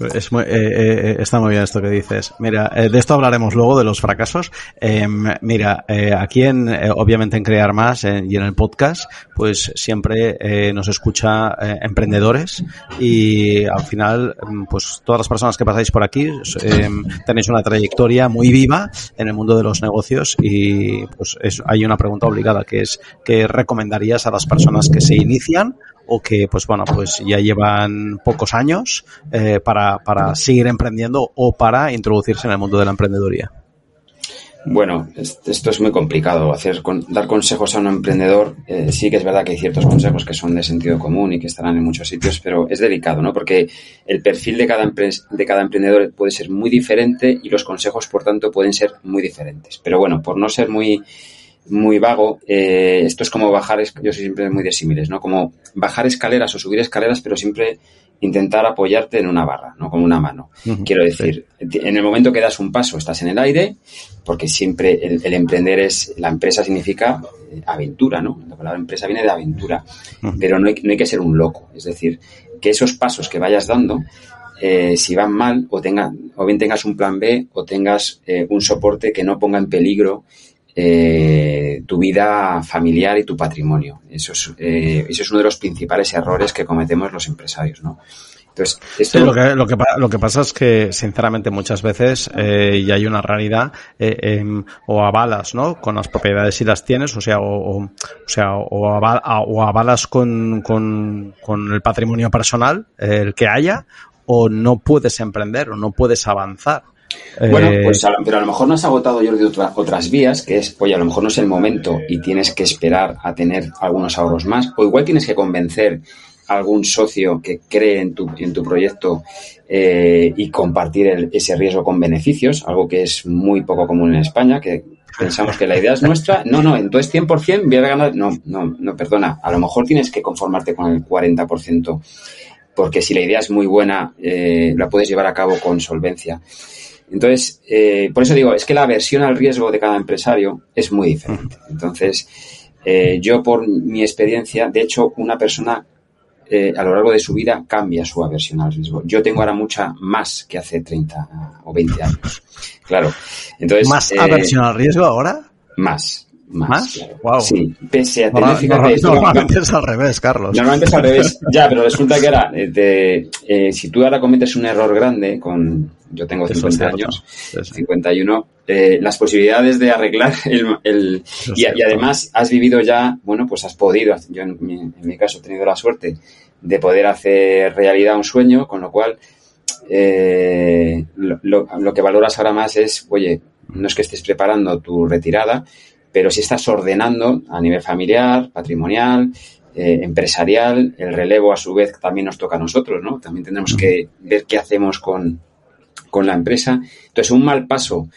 Es muy, eh, eh, está muy bien esto que dices. Mira, eh, de esto hablaremos luego, de los fracasos. Em, mira, aquí en, obviamente en Crear Más y en el podcast, pues siempre nos escucha emprendedores y al final, em, pues todas las personas que pasáis por aquí em, tenéis una trayectoria muy viva en el mundo de los negocios y pues hay una pregunta obligada que es, ¿qué recomendarías a las personas que se inician o que, pues bueno, pues ya llevan pocos años eh, para, para seguir emprendiendo o para introducirse en el mundo de la emprendeduría? Bueno, esto es muy complicado. Hacer dar consejos a un emprendedor, eh, sí que es verdad que hay ciertos consejos que son de sentido común y que estarán en muchos sitios, pero es delicado, ¿no? Porque el perfil de cada, de cada emprendedor puede ser muy diferente y los consejos, por tanto, pueden ser muy diferentes. Pero bueno, por no ser muy muy vago, eh, esto es como bajar, yo soy siempre muy de símiles, ¿no? Como bajar escaleras o subir escaleras, pero siempre intentar apoyarte en una barra, no con una mano. Quiero decir, en el momento que das un paso estás en el aire, porque siempre el, emprender es, la empresa significa eh, aventura, ¿no? La palabra empresa viene de aventura, pero no hay, no hay, que ser un loco. Es decir, que esos pasos que vayas dando, eh, si van mal, o, o bien tengas un plan B o tengas un soporte que no ponga en peligro eh, tu vida familiar y tu patrimonio. Eso es, eh, eso es uno de los principales errores que cometemos los empresarios, ¿no? Entonces, lo, que, pasa es que, sinceramente, muchas veces, eh, y hay una realidad, eh, em, o avalas, ¿no? Con las propiedades si las tienes, o sea, o, sea, o, o avalas con, con, el patrimonio personal, el que haya, o no puedes emprender, o no puedes avanzar. Bueno, eh, pues pero a lo mejor no has agotado, Jordi, otras vías, que es, oye, a lo mejor no es el momento y tienes que esperar a tener algunos ahorros más, o igual tienes que convencer a algún socio que cree en tu, en tu proyecto eh, y compartir ese riesgo con beneficios, algo que es muy poco común en España, que pensamos que la idea es nuestra. No, no, entonces 100% voy a ganar. No, no, no, perdona. A lo mejor tienes que conformarte con el 40%, porque si la idea es muy buena, eh, la puedes llevar a cabo con solvencia. Entonces, eh, por eso digo, es que la aversión al riesgo de cada empresario es muy diferente. Entonces, eh, yo por mi experiencia, de hecho, una persona eh, a lo largo de su vida cambia su aversión al riesgo. Yo tengo ahora mucha más que hace 30 o 20 años. Claro. Entonces, ¿Más aversión al riesgo ahora? Más. Más. Wow. Sí, pese a tener, fíjate, normalmente es al revés, Carlos. Normalmente es al revés, ya, pero resulta que ahora, eh, si tú ahora cometes un error grande con, yo tengo 50 años, 51, eh, las posibilidades de arreglar el, y, además has vivido ya, bueno, pues has podido, yo en mi, en mi, caso he tenido la suerte de poder hacer realidad un sueño, con lo cual eh, lo, lo, que valoras ahora más es, oye, no es que estés preparando tu retirada, pero si estás ordenando a nivel familiar, patrimonial, eh, empresarial, el relevo a su vez también nos toca a nosotros, ¿no? También tenemos que ver qué hacemos con, con la empresa. Entonces, un mal paso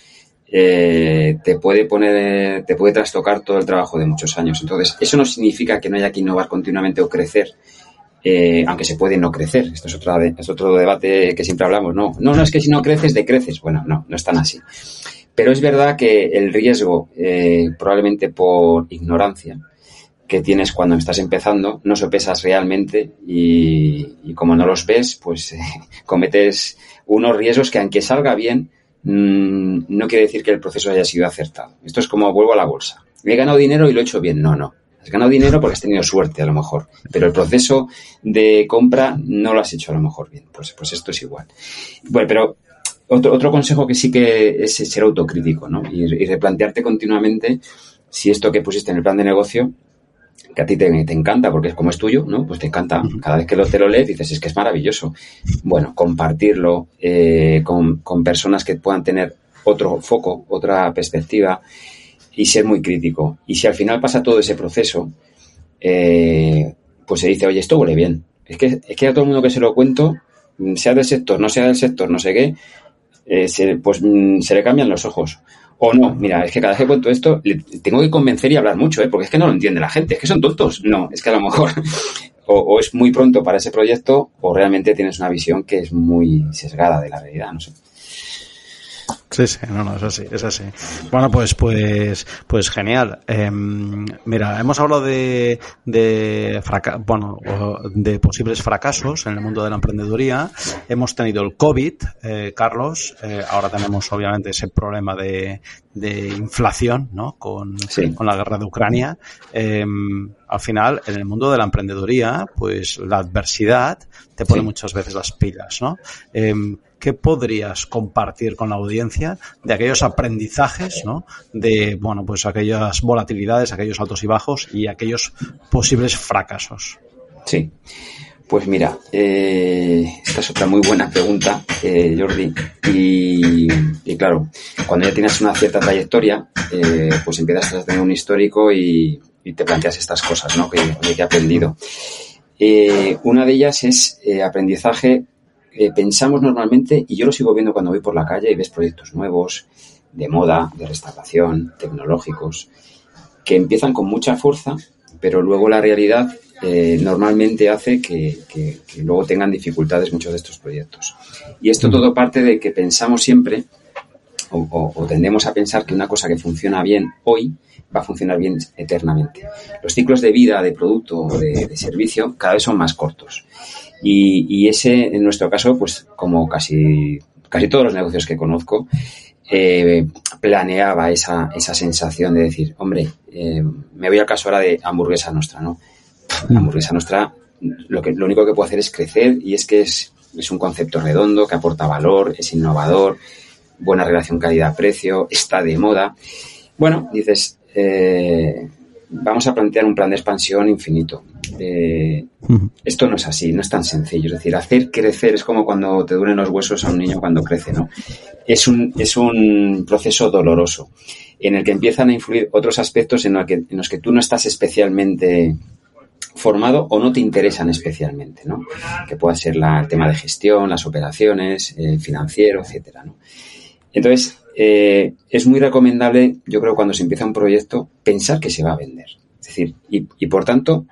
eh, te puede poner, te puede trastocar todo el trabajo de muchos años. Entonces, eso no significa que no haya que innovar continuamente o crecer. Eh, aunque se puede no crecer. Esto es, otra, es otro debate que siempre hablamos. No, no, no es que si no creces, decreces. Bueno, no, no es tan así. Pero es verdad que el riesgo, eh, probablemente por ignorancia, que tienes cuando estás empezando, no sopesas realmente y, como no los ves, pues cometes unos riesgos que aunque salga bien, mmm, no quiere decir que el proceso haya sido acertado. Esto es como vuelvo a la bolsa. He ganado dinero y lo he hecho bien. No, no. Has ganado dinero porque has tenido suerte a lo mejor, pero el proceso de compra no lo has hecho a lo mejor bien. Pues, pues esto es igual. Bueno, pero otro, otro consejo que sí que es ser autocrítico, ¿no? Y, y, replantearte continuamente si esto que pusiste en el plan de negocio, que a ti te, te, encanta porque es como es tuyo, ¿no? Pues te encanta. Cada vez que lo, te lo lees dices, es que es maravilloso. Bueno, compartirlo eh, con, con personas que puedan tener otro foco, otra perspectiva y ser muy crítico. Y si al final pasa todo ese proceso, eh, pues se dice, oye, esto huele bien. Es que, es que a todo el mundo que se lo cuento, sea del sector, no sea del sector, no sé qué, eh, se, pues mm, se le cambian los ojos. O no, mira, es que cada vez que cuento esto, le tengo que convencer y hablar mucho, ¿eh? porque es que no lo entiende la gente, es que son tontos. No, es que a lo mejor o, o, es muy pronto para ese proyecto o realmente tienes una visión que es muy sesgada de la realidad, no sé. Sí, sí, no, no, es así, es así. Bueno, pues, pues, pues genial. Em, mira, hemos hablado de, de bueno, de posibles fracasos en el mundo de la emprendeduría. Hemos tenido el COVID, eh, Carlos. Eh, ahora tenemos, obviamente, ese problema de, de inflación, ¿no? Con, con la guerra de Ucrania. Em, al final, en el mundo de la emprendeduría, pues la adversidad te pone muchas veces las pilas, ¿no? ¿Qué podrías compartir con la audiencia de aquellos aprendizajes, ¿no? De, bueno, pues aquellas volatilidades, aquellos altos y bajos y aquellos posibles fracasos? Sí. Pues mira, eh, esta es otra muy buena pregunta, eh, Jordi. Y, claro, cuando ya tienes una cierta trayectoria, eh, pues empiezas a tener un histórico y, te planteas estas cosas, ¿no? Que, que he aprendido. una de ellas es aprendizaje eh, pensamos normalmente, y yo lo sigo viendo cuando voy por la calle y ves proyectos nuevos, de moda, de restauración, tecnológicos, que empiezan con mucha fuerza, pero luego la realidad eh, normalmente hace que, luego tengan dificultades muchos de estos proyectos. Y esto todo parte de que pensamos siempre, o, tendemos a pensar que una cosa que funciona bien hoy va a funcionar bien eternamente. Los ciclos de vida de producto o de servicio cada vez son más cortos. Y, ese, en nuestro caso, pues como casi, casi todos los negocios que conozco, eh, planeaba esa, esa sensación de decir, hombre, eh, me voy al caso ahora de hamburguesa nuestra, ¿no? La hamburguesa nuestra, lo, que, lo único que puede hacer es crecer y es que es, es un concepto redondo que aporta valor, es innovador, buena relación calidad-precio, está de moda. Bueno, dices, eh, vamos a plantear un plan de expansión infinito. Eh, esto no es así, no es tan sencillo. Es decir, hacer crecer es como cuando te duelen los huesos a un niño cuando crece, ¿no? Es un, es un proceso doloroso en el que empiezan a influir otros aspectos en, que, en los que tú no estás especialmente formado o no te interesan especialmente, ¿no? Que pueda ser la, el tema de gestión, las operaciones, el financiero, etcétera, ¿no? Entonces, eh, es muy recomendable, yo creo, cuando se empieza un proyecto, pensar que se va a vender. Es decir, y, y por tanto,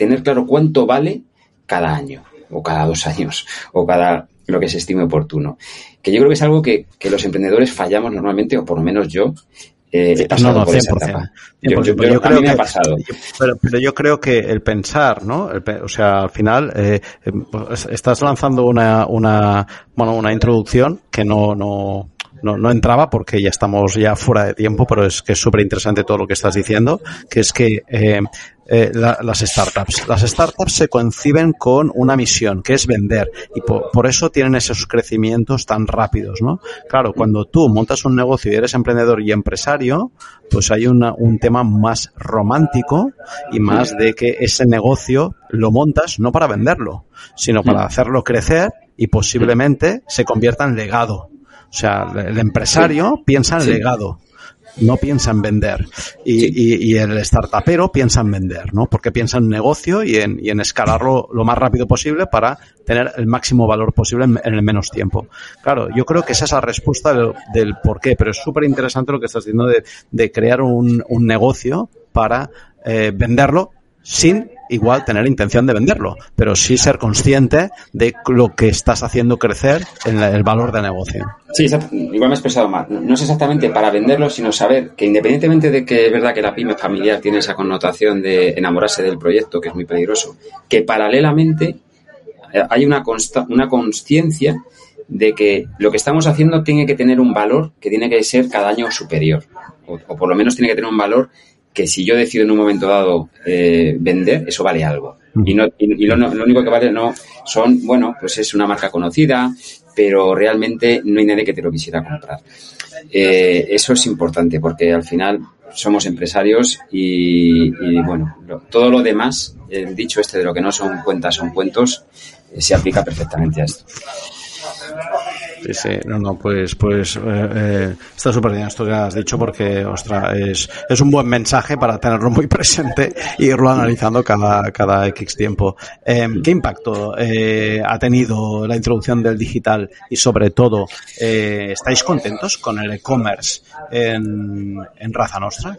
tener claro cuánto vale cada año, o cada dos años, o cada lo que se estime oportuno. Que yo creo que es algo que, los emprendedores fallamos normalmente, o por lo menos yo, eh, no, no, 100%. Yo, creo mí me ha pasado. Pero, pero, yo creo que el pensar, ¿no? o sea, al final eh, pues, estás lanzando una, una, bueno, una introducción que no, no, no, no entraba porque ya estamos ya fuera de tiempo, pero es que es súper interesante todo lo que estás diciendo, que es que eh, eh, las startups. Las startups se conciben con una misión, que es vender, y por, eso tienen esos crecimientos tan rápidos, ¿no? Claro, cuando tú montas un negocio y eres emprendedor y empresario, pues hay una, un tema más romántico y más de que ese negocio lo montas no para venderlo, sino para hacerlo crecer y posiblemente se convierta en legado. O sea, el empresario piensa en legado, no piensa en vender. Y, y, el startupero piensa en vender, ¿no? Porque piensa en negocio y en, y en escalarlo lo más rápido posible para tener el máximo valor posible en, el menos tiempo. Claro, yo creo que esa es la respuesta del, por qué, pero es súper interesante lo que estás diciendo de, de crear un, un negocio para eh, venderlo sin igual tener intención de venderlo, pero sí ser consciente de lo que estás haciendo crecer en el valor de negocio. Sí, igual me he expresado mal. No es exactamente para venderlo, sino saber que independientemente de que es verdad que la pyme familiar tiene esa connotación de enamorarse del proyecto, que es muy peligroso, que paralelamente eh, hay una una conciencia de que lo que estamos haciendo tiene que tener un valor que tiene que ser cada año superior, o por lo menos tiene que tener un valor que si yo decido en un momento dado eh, vender, eso vale algo. Y, no, y, lo, lo, único que vale no son, bueno, pues es una marca conocida, pero realmente no hay nadie que te lo quisiera comprar. Eh, eso es importante porque al final somos empresarios y, bueno, todo lo demás, el dicho este de lo que no son cuentas son cuentos, eh, se aplica perfectamente a esto. Sí, sí, no, no, pues, pues eh, eh, está súper bien esto que has dicho porque, ostras, es, es un buen mensaje para tenerlo muy presente e irlo analizando cada, cada X tiempo. Em, ¿Qué impacto eh, ha tenido la introducción del digital y sobre todo, ¿estáis contentos con el e-commerce en, en Raza Nostra?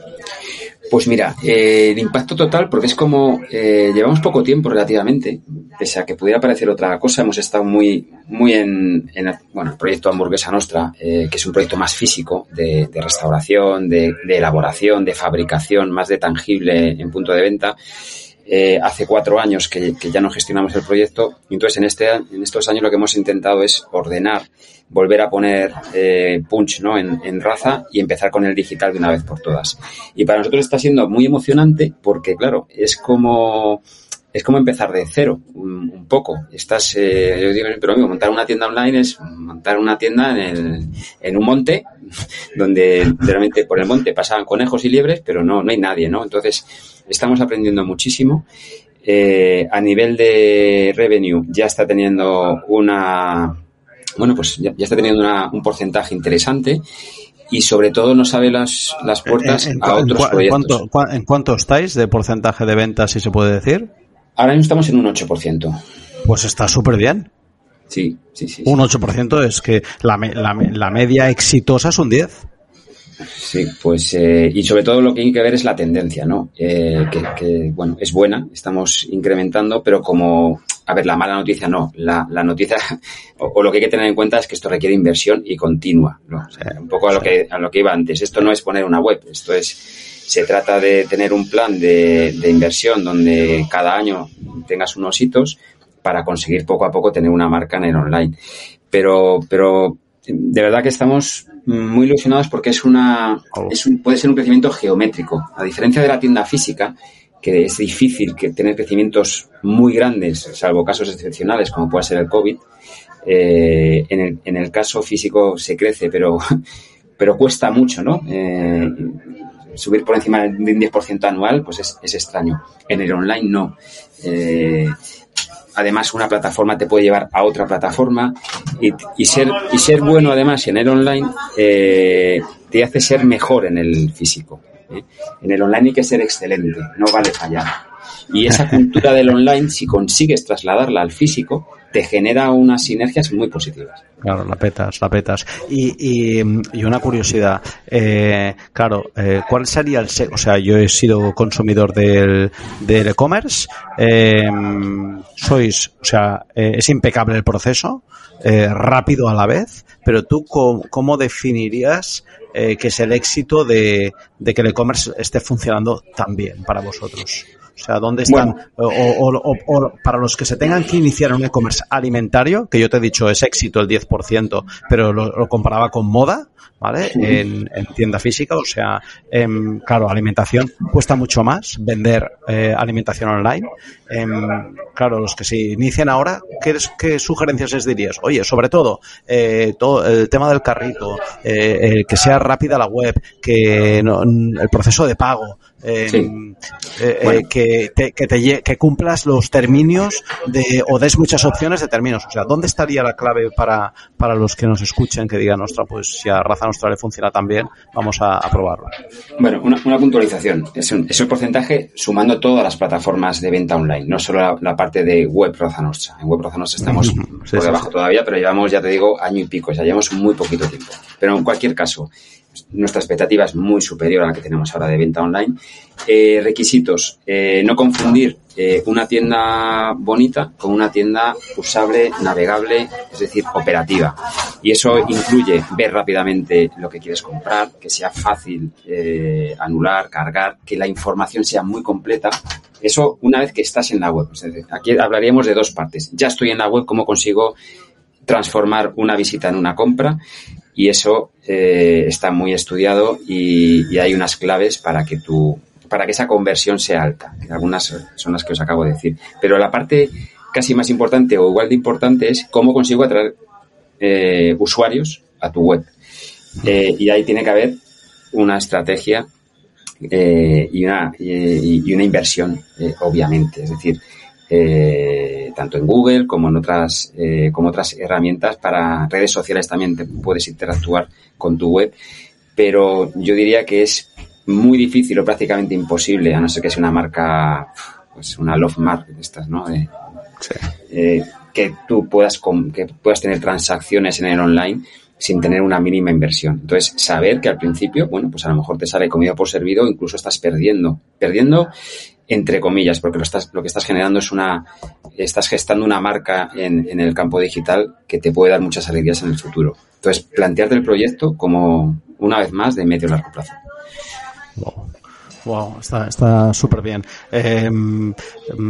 Pues mira, el impacto total, porque es como, llevamos poco tiempo relativamente, pese a que pudiera parecer otra cosa, hemos estado muy, muy en, bueno, el proyecto Hamburguesa Nostra, eh, que es un proyecto más físico de, restauración, de, elaboración, de fabricación, más de tangible en punto de venta. Eh, hace cuatro años que, ya no gestionamos el proyecto. Entonces, en, este, en estos años lo que hemos intentado es ordenar, volver a poner eh, punch ¿no? En, raza y empezar con el digital de una vez por todas. Y para nosotros está siendo muy emocionante porque, claro, es como es como empezar de cero, un, poco. Estás, eh, yo digo, pero amigo, montar una tienda online es montar una tienda en, el, en un monte, donde realmente por el monte pasaban conejos y liebres, pero no, no hay nadie, ¿no? Entonces, estamos aprendiendo muchísimo. Eh, a nivel de revenue ya está teniendo una, bueno, pues ya, está teniendo un porcentaje interesante y sobre todo nos abre las, las puertas a otros proyectos. ¿En cuánto estáis de porcentaje de ventas, si se puede decir? Ahora mismo estamos en un 8%. Pues está súper bien. Sí, sí, sí. Un 8% es que la, la, la, media exitosa es un 10. Sí, pues eh, y sobre todo lo que hay que ver es la tendencia, ¿no? Eh, que, bueno, es buena, estamos incrementando, pero como, a ver, la mala noticia no, la, la noticia o, lo que hay que tener en cuenta es que esto requiere inversión y continua, ¿no? un poco a lo que a lo que iba antes. Esto no es poner una web, esto es se trata de tener un plan de, inversión donde cada año tengas unos hitos para conseguir poco a poco tener una marca en el online. Pero, pero de verdad que estamos muy ilusionados porque es una, es puede ser un crecimiento geométrico. A diferencia de la tienda física, que es difícil que tener crecimientos muy grandes, salvo casos excepcionales como puede ser el COVID, eh, en, el, en el caso físico se crece, pero, pero cuesta mucho, ¿no? Eh, subir por encima de un 10% anual, pues es, es, extraño. En el online no. Eh, además, una plataforma te puede llevar a otra plataforma y, y ser, y ser bueno además en el online eh, te hace ser mejor en el físico. ¿eh? En el online hay que ser excelente, no vale fallar. Y esa cultura del online, si consigues trasladarla al físico, te genera unas sinergias muy positivas. Claro, la petas, la petas. Y, y, una curiosidad, eh, claro, eh, ¿cuál sería el... o sea, yo he sido consumidor del e-commerce, eh, sois, o sea, eh, es impecable el proceso, eh, rápido a la vez, pero tú cómo, cómo definirías eh, que es el éxito de, de que el e-commerce esté funcionando tan bien para vosotros? O sea, ¿dónde están? O, para los que se tengan que iniciar un e-commerce alimentario, que yo te he dicho es éxito el 10%, pero lo, comparaba con moda, ¿vale? En, tienda física, o sea, em, claro, alimentación cuesta mucho más vender eh, alimentación online. Em, claro, los que se inician ahora, ¿qué, ¿qué, sugerencias les dirías? Oye, sobre todo, eh, todo el tema del carrito, eh, que sea rápida la web, que el proceso de pago, que, te, que, te, que cumplas los términos de, o des muchas opciones de términos. O sea, ¿dónde estaría la clave para, para los que nos escuchen que digan, ostras, pues si a Raza Nostra le funciona tan bien, vamos a, probarlo? Bueno, una, una puntualización. Es, un, es el porcentaje sumando todas las plataformas de venta online, no solo la, parte de web Raza Nostra. En web Raza Nostra estamos por debajo todavía, pero llevamos, ya te digo, año y pico, ya llevamos muy poquito tiempo. Pero en cualquier caso, nuestra expectativa es muy superior a la que tenemos ahora de venta online. Eh, requisitos, eh, no confundir eh, una tienda bonita con una tienda usable, navegable, es decir, operativa. Y eso incluye ver rápidamente lo que quieres comprar, que sea fácil anular, cargar, que la información sea muy completa. Eso una vez que estás en la web. aquí hablaríamos de dos partes. Ya estoy en la web, ¿cómo consigo transformar una visita en una compra y eso eh, está muy estudiado y, hay unas claves para que tu, para que esa conversión sea alta. Algunas son las que os acabo de decir. Pero la parte casi más importante o igual de importante es cómo consigo atraer eh, usuarios a tu web. Eh, y ahí tiene que haber una estrategia y, una, y, una inversión, obviamente. Es decir, eh, tanto en Google como en otras, eh, como otras herramientas para redes sociales también te puedes interactuar con tu web, pero yo diría que es muy difícil o prácticamente imposible, a no ser que sea una marca, pues una love mark de estas, ¿no? Eh, que tú puedas, que puedas tener transacciones en el online sin tener una mínima inversión. Entonces, saber que al principio, bueno, pues a lo mejor te sale comida por servido, incluso estás perdiendo, perdiendo entre comillas, porque lo, estás, lo que estás generando es una, estás gestando una marca en, en el campo digital que te puede dar muchas alegrías en el futuro. Entonces, plantearte el proyecto como, una vez más, de medio largo plazo. Está súper bien. Em,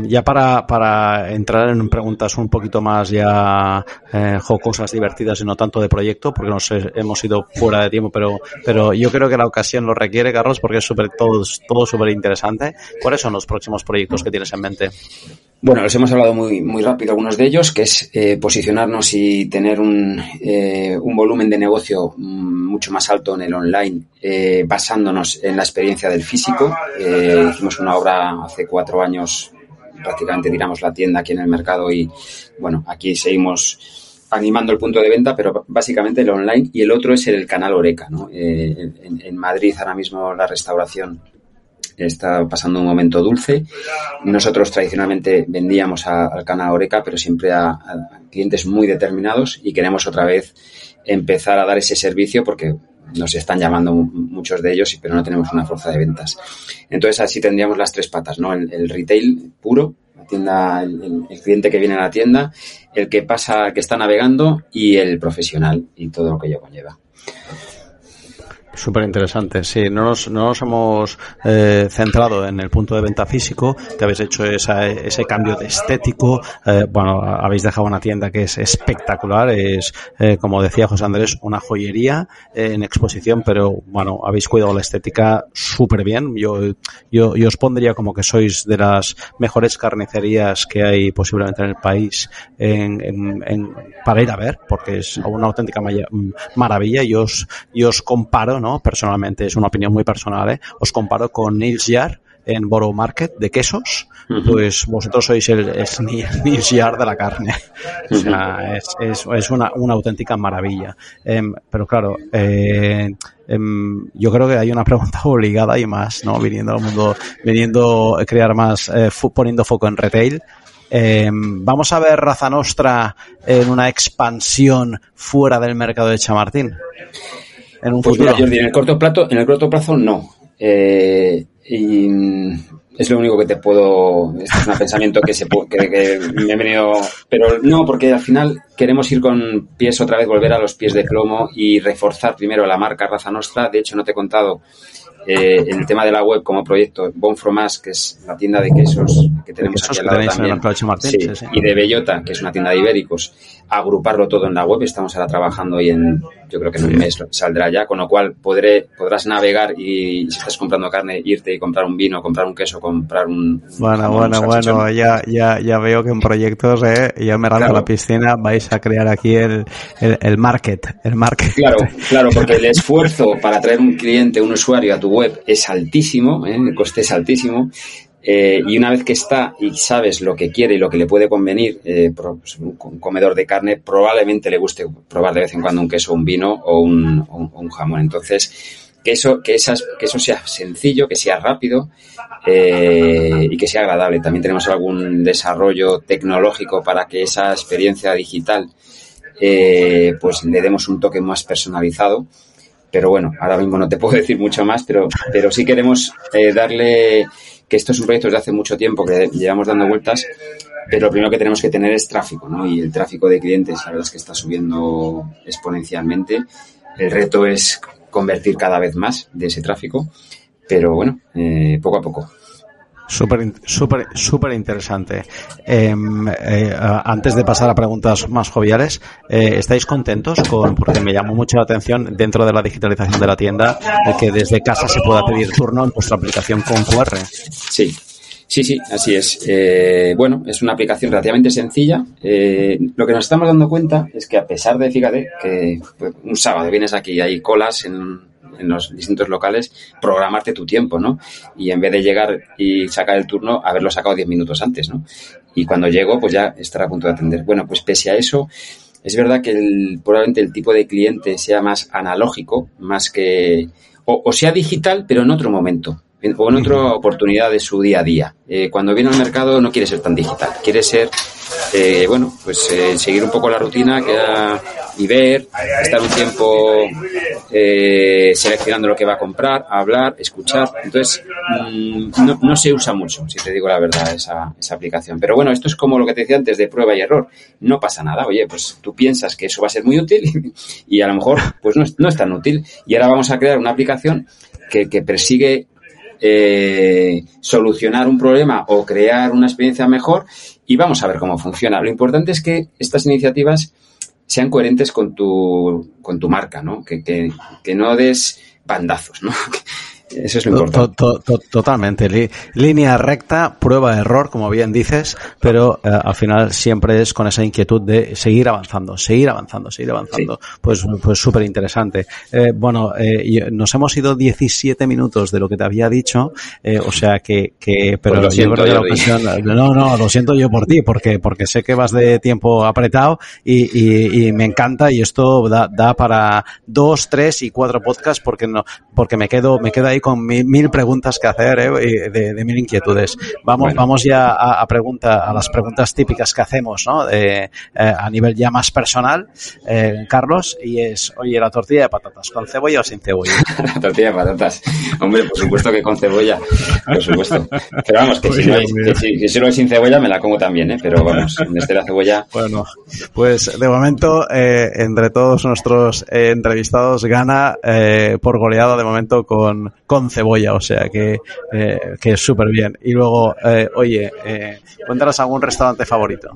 ya para, para entrar en preguntas un poquito más ya eh, jocosas, divertidas y no tanto de proyecto, porque nos hemos ido fuera de tiempo, pero, pero yo creo que la ocasión lo requiere, Carlos, porque es super, todo, todo súper interesante. ¿Cuáles son los próximos proyectos que tienes en mente? Bueno, les hemos hablado muy, muy rápido algunos de ellos, que es eh, posicionarnos y tener un, eh, un volumen de negocio mm, mucho más alto en el online, eh, basándonos en la experiencia del físico. Hicimos una obra hace cuatro años, prácticamente tiramos la tienda aquí en el mercado y, bueno, aquí seguimos animando el punto de venta, pero básicamente el online y el otro es el canal Oreca, ¿no? en, en Madrid ahora mismo la restauración está pasando un momento dulce. Nosotros tradicionalmente vendíamos al canal Oreca, pero siempre a, clientes muy determinados y queremos otra vez empezar a dar ese servicio porque nos están llamando muchos de ellos, pero no tenemos una fuerza de ventas. Entonces así tendríamos las tres patas, ¿no? El, retail puro, la tienda, el, el, cliente que viene a la tienda, el que pasa, que está navegando y el profesional y todo lo que ello conlleva. Súper interesante. Sí, no nos, no nos hemos eh, centrado en el punto de venta físico, que habéis hecho esa, ese cambio de estético. Eh, bueno, habéis dejado una tienda que es espectacular. Es, eh, como decía José Andrés, una joyería eh, en exposición, pero bueno, habéis cuidado la estética súper bien. Yo, yo, yo os pondría como que sois de las mejores carnicerías que hay posiblemente en el país en, en, en, para ir a ver, porque es una auténtica maravilla. Y os, y os comparo ¿no? Personalmente, es una opinión muy personal, ¿eh? Os comparo con Nils Yar en Borough Market de quesos, pues vosotros sois el, Nils Yar de la carne. O sea, es, es, es una, una, auténtica maravilla. Em, pero claro, eh, em, yo creo que hay una pregunta obligada y más, ¿no? Viniendo al mundo, viniendo a crear más, eh, poniendo foco en retail. Eh, vamos a ver Raza Nostra en una expansión fuera del mercado de Chamartín en un pues futuro? en el corto plazo, en el corto plazo no. Eh, y es lo único que te puedo. Este es un pensamiento que, se, que, que me ha venido. Pero no, porque al final queremos ir con pies otra vez, volver a los pies de plomo y reforzar primero la marca Raza Nostra. De hecho, no te he contado eh, el tema de la web como proyecto, Bon Fromage, que es la tienda de quesos que tenemos aquí al lado también, y de Bellota, que es una tienda de ibéricos, agruparlo todo en la web. Estamos ahora trabajando y en, yo creo que en un mes saldrá ya, con lo cual podré, podrás navegar y si estás comprando carne, irte y comprar un vino, comprar un queso, comprar un... Bueno, bueno, bueno, ya, ya, ya veo que en proyectos, eh, ya me rango la piscina, vais a crear aquí el, el, el market, el market. Claro, claro, porque el esfuerzo para traer un cliente, un usuario a tu web es altísimo, ¿eh? el coste es altísimo. Eh, y una vez que está y sabes lo que quiere y lo que le puede convenir, eh, pues, un comedor de carne probablemente le guste probar de vez en cuando un queso, un vino o un, jamón. Entonces, que eso, que, esas, que eso sea sencillo, que sea rápido eh, y que sea agradable. También tenemos algún desarrollo tecnológico para que esa experiencia digital pues le demos un toque más personalizado pero bueno, ahora mismo no te puedo decir mucho más, pero, pero sí queremos darle que esto es un proyecto desde hace mucho tiempo que llevamos dando vueltas, pero lo primero que tenemos que tener es tráfico, ¿no? Y el tráfico de clientes, la verdad es que está subiendo exponencialmente. El reto es convertir cada vez más de ese tráfico, pero bueno, eh, poco a poco. Súper, súper, súper interesante. Em, eh, antes de pasar a preguntas más joviales, eh, ¿estáis contentos con, porque me llamó mucho la atención dentro de la digitalización de la tienda, que desde casa se pueda pedir turno en vuestra aplicación con QR? Sí, Sí, sí, así es. Eh, bueno, es una aplicación relativamente sencilla. Eh, lo que nos estamos dando cuenta es que a pesar de, fíjate, que pues, un sábado vienes aquí y hay colas en, en los distintos locales, programarte tu tiempo, ¿no? Y en vez de llegar y sacar el turno, haberlo sacado 10 minutos antes, ¿no? Y cuando llego, pues ya estará a punto de atender. Bueno, pues pese a eso, es verdad que el, probablemente el tipo de cliente sea más analógico, más que, o, sea digital, pero en otro momento o en otra oportunidad de su día a día. Eh, cuando viene al mercado no quiere ser tan digital, quiere ser, eh, bueno, pues eh, seguir un poco la rutina que y ver, estar un tiempo eh, seleccionando lo que va a comprar, hablar, escuchar. Entonces, mm, no, se usa mucho, si te digo la verdad, esa, esa aplicación. Pero bueno, esto es como lo que te decía antes de prueba y error. No pasa nada. Oye, pues tú piensas que eso va a ser muy útil y a lo mejor pues no es, no es tan útil. Y ahora vamos a crear una aplicación que, que persigue eh, solucionar un problema o crear una experiencia mejor y vamos a ver cómo funciona. Lo importante es que estas iniciativas sean coherentes con tu, con tu marca, ¿no? Que, que, que no des bandazos, ¿no? Eso es lo importante. totalmente. línea recta, prueba error, como bien dices, pero eh, al final siempre es con esa inquietud de seguir avanzando, seguir avanzando, seguir avanzando. Pues pues súper interesante. Eh, bueno, eh, nos hemos ido 17 minutos de lo que te había dicho, o sea que, que pero pues yo la ocasión, no, no, lo siento yo por ti, porque porque sé que vas de tiempo apretado y, y, me encanta y esto da, da para dos, tres y cuatro podcasts porque no, porque me quedo, me quedo ahí con mil, preguntas que hacer, ¿eh? de, mil inquietudes. Vamos, vamos ya a, pregunta, a las preguntas típicas que hacemos, ¿no? Eh, a nivel ya más personal, eh, Carlos, y es, oye, la tortilla de patatas, ¿con cebolla o sin cebolla? la tortilla de patatas. Hombre, por supuesto que con cebolla, por supuesto. Pero vamos, que, si, no es sin cebolla me la como también, ¿eh? Pero vamos, en este la cebolla. Bueno, pues de momento, entre todos nuestros entrevistados, gana por goleada de momento con, con cebolla, o sea que, eh, que es súper bien. Y luego, eh, oye, eh, cuéntanos algún restaurante favorito.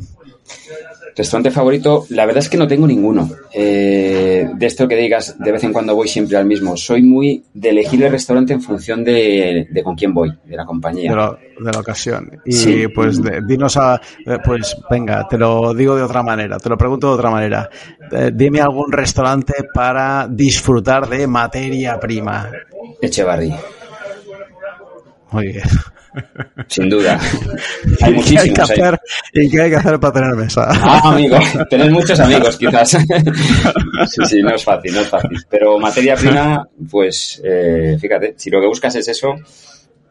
Restaurante favorito, la verdad es que no tengo ninguno. Eh, de esto que digas, de vez en cuando voy siempre al mismo. Soy muy de elegir el restaurante en función de, con quién voy, de la compañía. De, la ocasión. Y pues dinos a, pues venga, te lo digo de otra manera, te lo pregunto de otra manera. dime algún restaurante para disfrutar de materia prima. Echevarri. Muy bien. Sin duda. Hay muchísimos. ¿Y qué hay que hacer, ¿y qué hay que hacer para tener mesa? Ah, amigo. Tener muchos amigos, quizás. Sí, sí, no es fácil, no es fácil. Pero materia prima, pues, eh, fíjate, si lo que buscas es eso,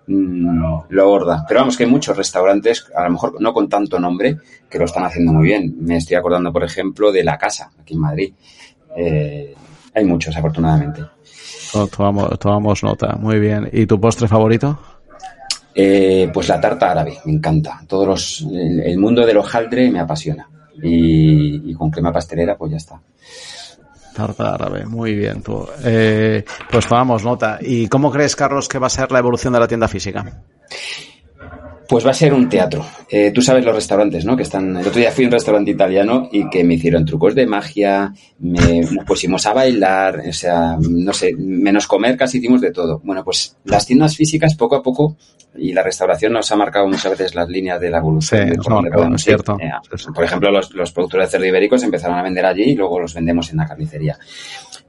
mmm, lo gorda. Pero vamos, que hay muchos restaurantes, a lo mejor no con tanto nombre, que lo están haciendo muy bien. Me estoy acordando, por ejemplo, de La Casa, aquí en Madrid. Eh, hay muchos, afortunadamente. Tomamos, tomamos nota, muy bien. ¿Y tu postre favorito? Eh, pues la tarta árabe, me encanta. Todos los, el, mundo del hojaldre me apasiona. Y, con crema pastelera, pues ya está. Tarta árabe, muy bien tú. Eh, pues tomamos nota. ¿Y cómo crees, Carlos, que va a ser la evolución de la tienda física? Pues va a ser un teatro. Eh, tú sabes los restaurantes, ¿no? Que están. El otro día fui a un restaurante italiano y que me hicieron trucos de magia, me, nos pusimos a bailar, o sea, no sé, menos comer, casi hicimos de todo. Bueno, pues las tiendas físicas poco a poco y la restauración nos ha marcado muchas veces las líneas de la evolución. de cierto. Eh, por ejemplo, los, los productores de cerdo ibéricos empezaron a vender allí y luego los vendemos en la carnicería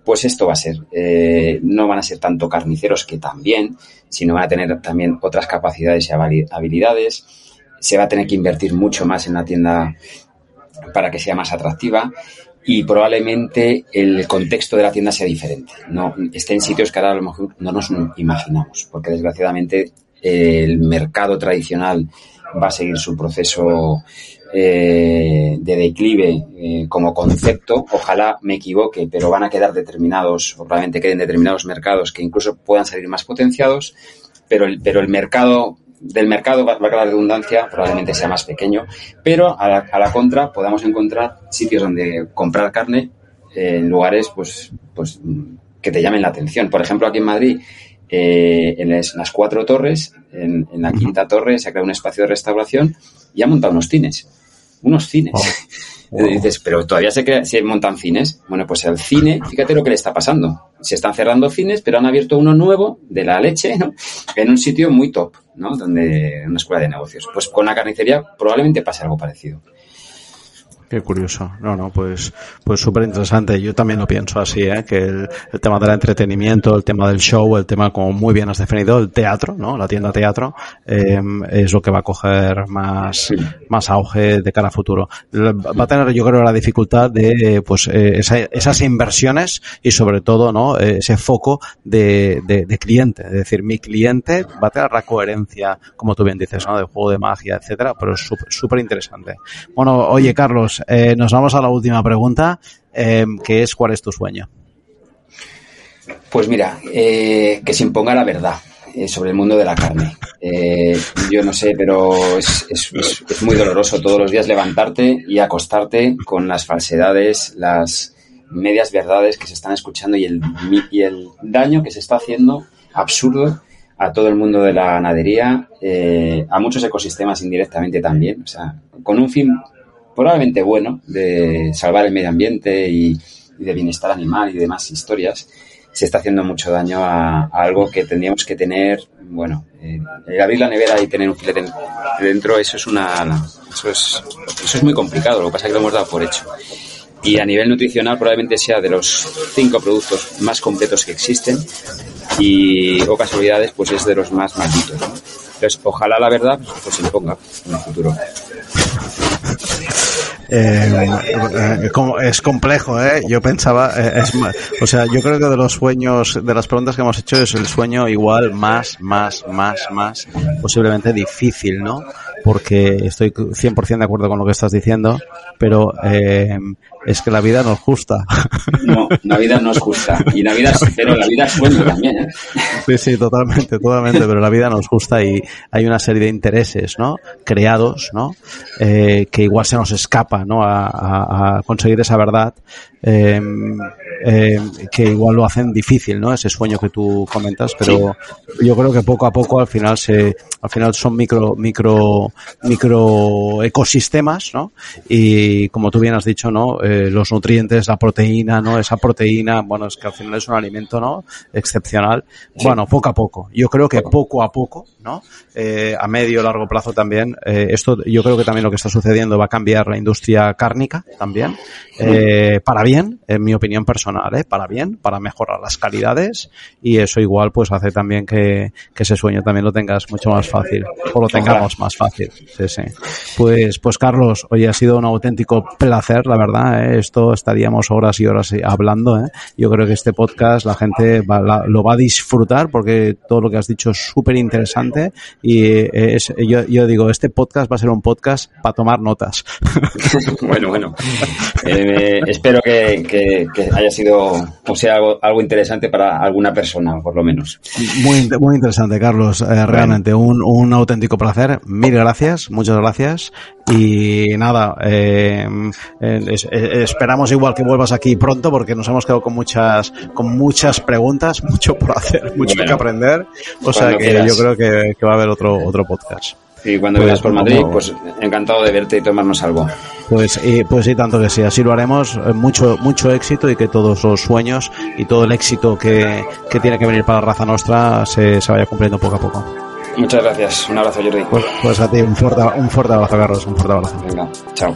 pues esto va a ser. Eh, no van a ser tanto carniceros que también, sino van a tener también otras capacidades y habilidades. Se va a tener que invertir mucho más en la tienda para que sea más atractiva y probablemente el contexto de la tienda sea diferente. No esté en sitios que ahora a lo mejor no nos imaginamos, porque desgraciadamente el mercado tradicional va a seguir su proceso eh, de declive eh, como concepto. Ojalá me equivoque, pero van a quedar determinados, o probablemente queden determinados mercados que incluso puedan salir más potenciados, pero el, pero el mercado del mercado, va a la redundancia, probablemente sea más pequeño, pero a la, contra podamos encontrar sitios donde comprar carne en lugares pues, pues que te llamen la atención. Por ejemplo, aquí en Madrid, eh, en, las, cuatro torres, en, en, la quinta torre se ha creado un espacio de restauración y ha montado unos cines unos cines. dices, pero todavía se, se montan cines. Bueno, pues el cine, fíjate lo que le está pasando. Se están cerrando cines, pero han abierto uno nuevo de la leche, ¿no? En un sitio muy top, ¿no? Donde, una escuela de negocios. Pues con la carnicería probablemente pase algo parecido. Qué curioso. No, no, pues, pues súper interesante. Yo también lo pienso así, ¿eh? que el, tema del entretenimiento, el tema del show, el tema, como muy bien has definido, el teatro, ¿no? La tienda teatro, eh, es lo que va a coger más, más auge de cara a futuro. Va a tener, yo creo, la dificultad de, pues, eh, esas inversiones y sobre todo, ¿no? Ese foco de, de, de, cliente. Es decir, mi cliente va a tener la coherencia, como tú bien dices, ¿no? De juego de magia, etcétera, pero es súper interesante. Bueno, oye, Carlos, eh, nos vamos a la última pregunta. em, que es cuál es tu sueño. Pues mira, eh, que se imponga la verdad eh, sobre el mundo de la carne. Eh, yo no sé, pero es, muy doloroso todos los días levantarte y acostarte con las falsedades, las medias verdades que se están escuchando y el daño que se está haciendo absurdo a todo el mundo de la ganadería, a muchos ecosistemas indirectamente también, o sea, con un fin probablemente bueno de salvar el medio ambiente y de bienestar animal y demás historias, se está haciendo mucho daño a, algo que tendríamos que tener, bueno, eh, abrir la nevera y tener un filete dentro, eso es una, eso es, eso es muy complicado, lo que pasa es que lo hemos dado por hecho. Y a nivel nutricional probablemente sea de los cinco productos más completos que existen y, o casualidades, pues es de los más malditos. Entonces, ojalá la verdad pues, se imponga en el futuro. Eh, es complejo, ¿eh? Yo pensaba, eh, o sea, yo creo que de los sueños, de las preguntas que hemos hecho es el sueño igual más, más, más, más posiblemente difícil, ¿no? Porque estoy 100% de acuerdo con lo que estás diciendo, pero eh, es que la vida no es justa. No, la vida no es justa. Y la vida, pero la vida es buena también, ¿eh? Sí, sí, totalmente, totalmente, pero la vida no es justa y hay una serie de intereses, ¿no? Creados, ¿no? Eh, que igual se nos escapa, ¿no? A, a, a conseguir esa verdad eh, eh, que igual lo hacen difícil, ¿no? Ese sueño que tú comentas, pero yo creo que poco a poco al final se, al final son micro, micro, micro ecosistemas, ¿no? Y como tú bien has dicho, ¿no? Eh, los nutrientes, la proteína, ¿no? Esa proteína, bueno, es que al final es un alimento, ¿no? Excepcional. Bueno, poco a poco. Yo creo que poco a poco, ¿no? Eh, a medio largo plazo también. Eh, esto, yo creo que también lo que está sucediendo va a cambiar la industria cárnica también, eh, para bien, en mi opinión personal, ¿eh? para bien, para mejorar las calidades y eso igual pues hace también que, que ese sueño también lo tengas mucho más fácil o lo tengamos más fácil. Sí, sí. Pues, pues Carlos, hoy ha sido un auténtico placer, la verdad. Esto estaríamos horas y horas hablando. Yo creo que este podcast la gente va, la, lo va a disfrutar porque todo lo que has dicho es súper interesante y es, yo, yo digo, este podcast va a ser un podcast para tomar notas. bueno, bueno. Eh, espero que, que, que, haya sido o sea algo, algo, interesante para alguna persona, por lo menos. Muy, muy interesante, Carlos. Eh, realmente un, un auténtico placer. Mil gracias, muchas gracias. Y nada, eh, es, esperamos igual que vuelvas aquí pronto porque nos hemos quedado con muchas, con muchas preguntas, mucho por hacer, mucho bueno, que aprender. O sea que quieras. yo creo que, que, va a haber otro, otro podcast. Y cuando pues, vengas por Madrid, pues encantado de verte y tomarnos algo. Pues, y, pues sí, tanto que sí, así lo haremos. Mucho, mucho éxito y que todos los sueños y todo el éxito que, que tiene que venir para la raza nuestra se, se vaya cumpliendo poco a poco. Muchas gracias. Un abrazo, Jordi. Pues, pues a ti, un fuerte, un fuerte abrazo, Carlos. Un fuerte abrazo. Venga, chao.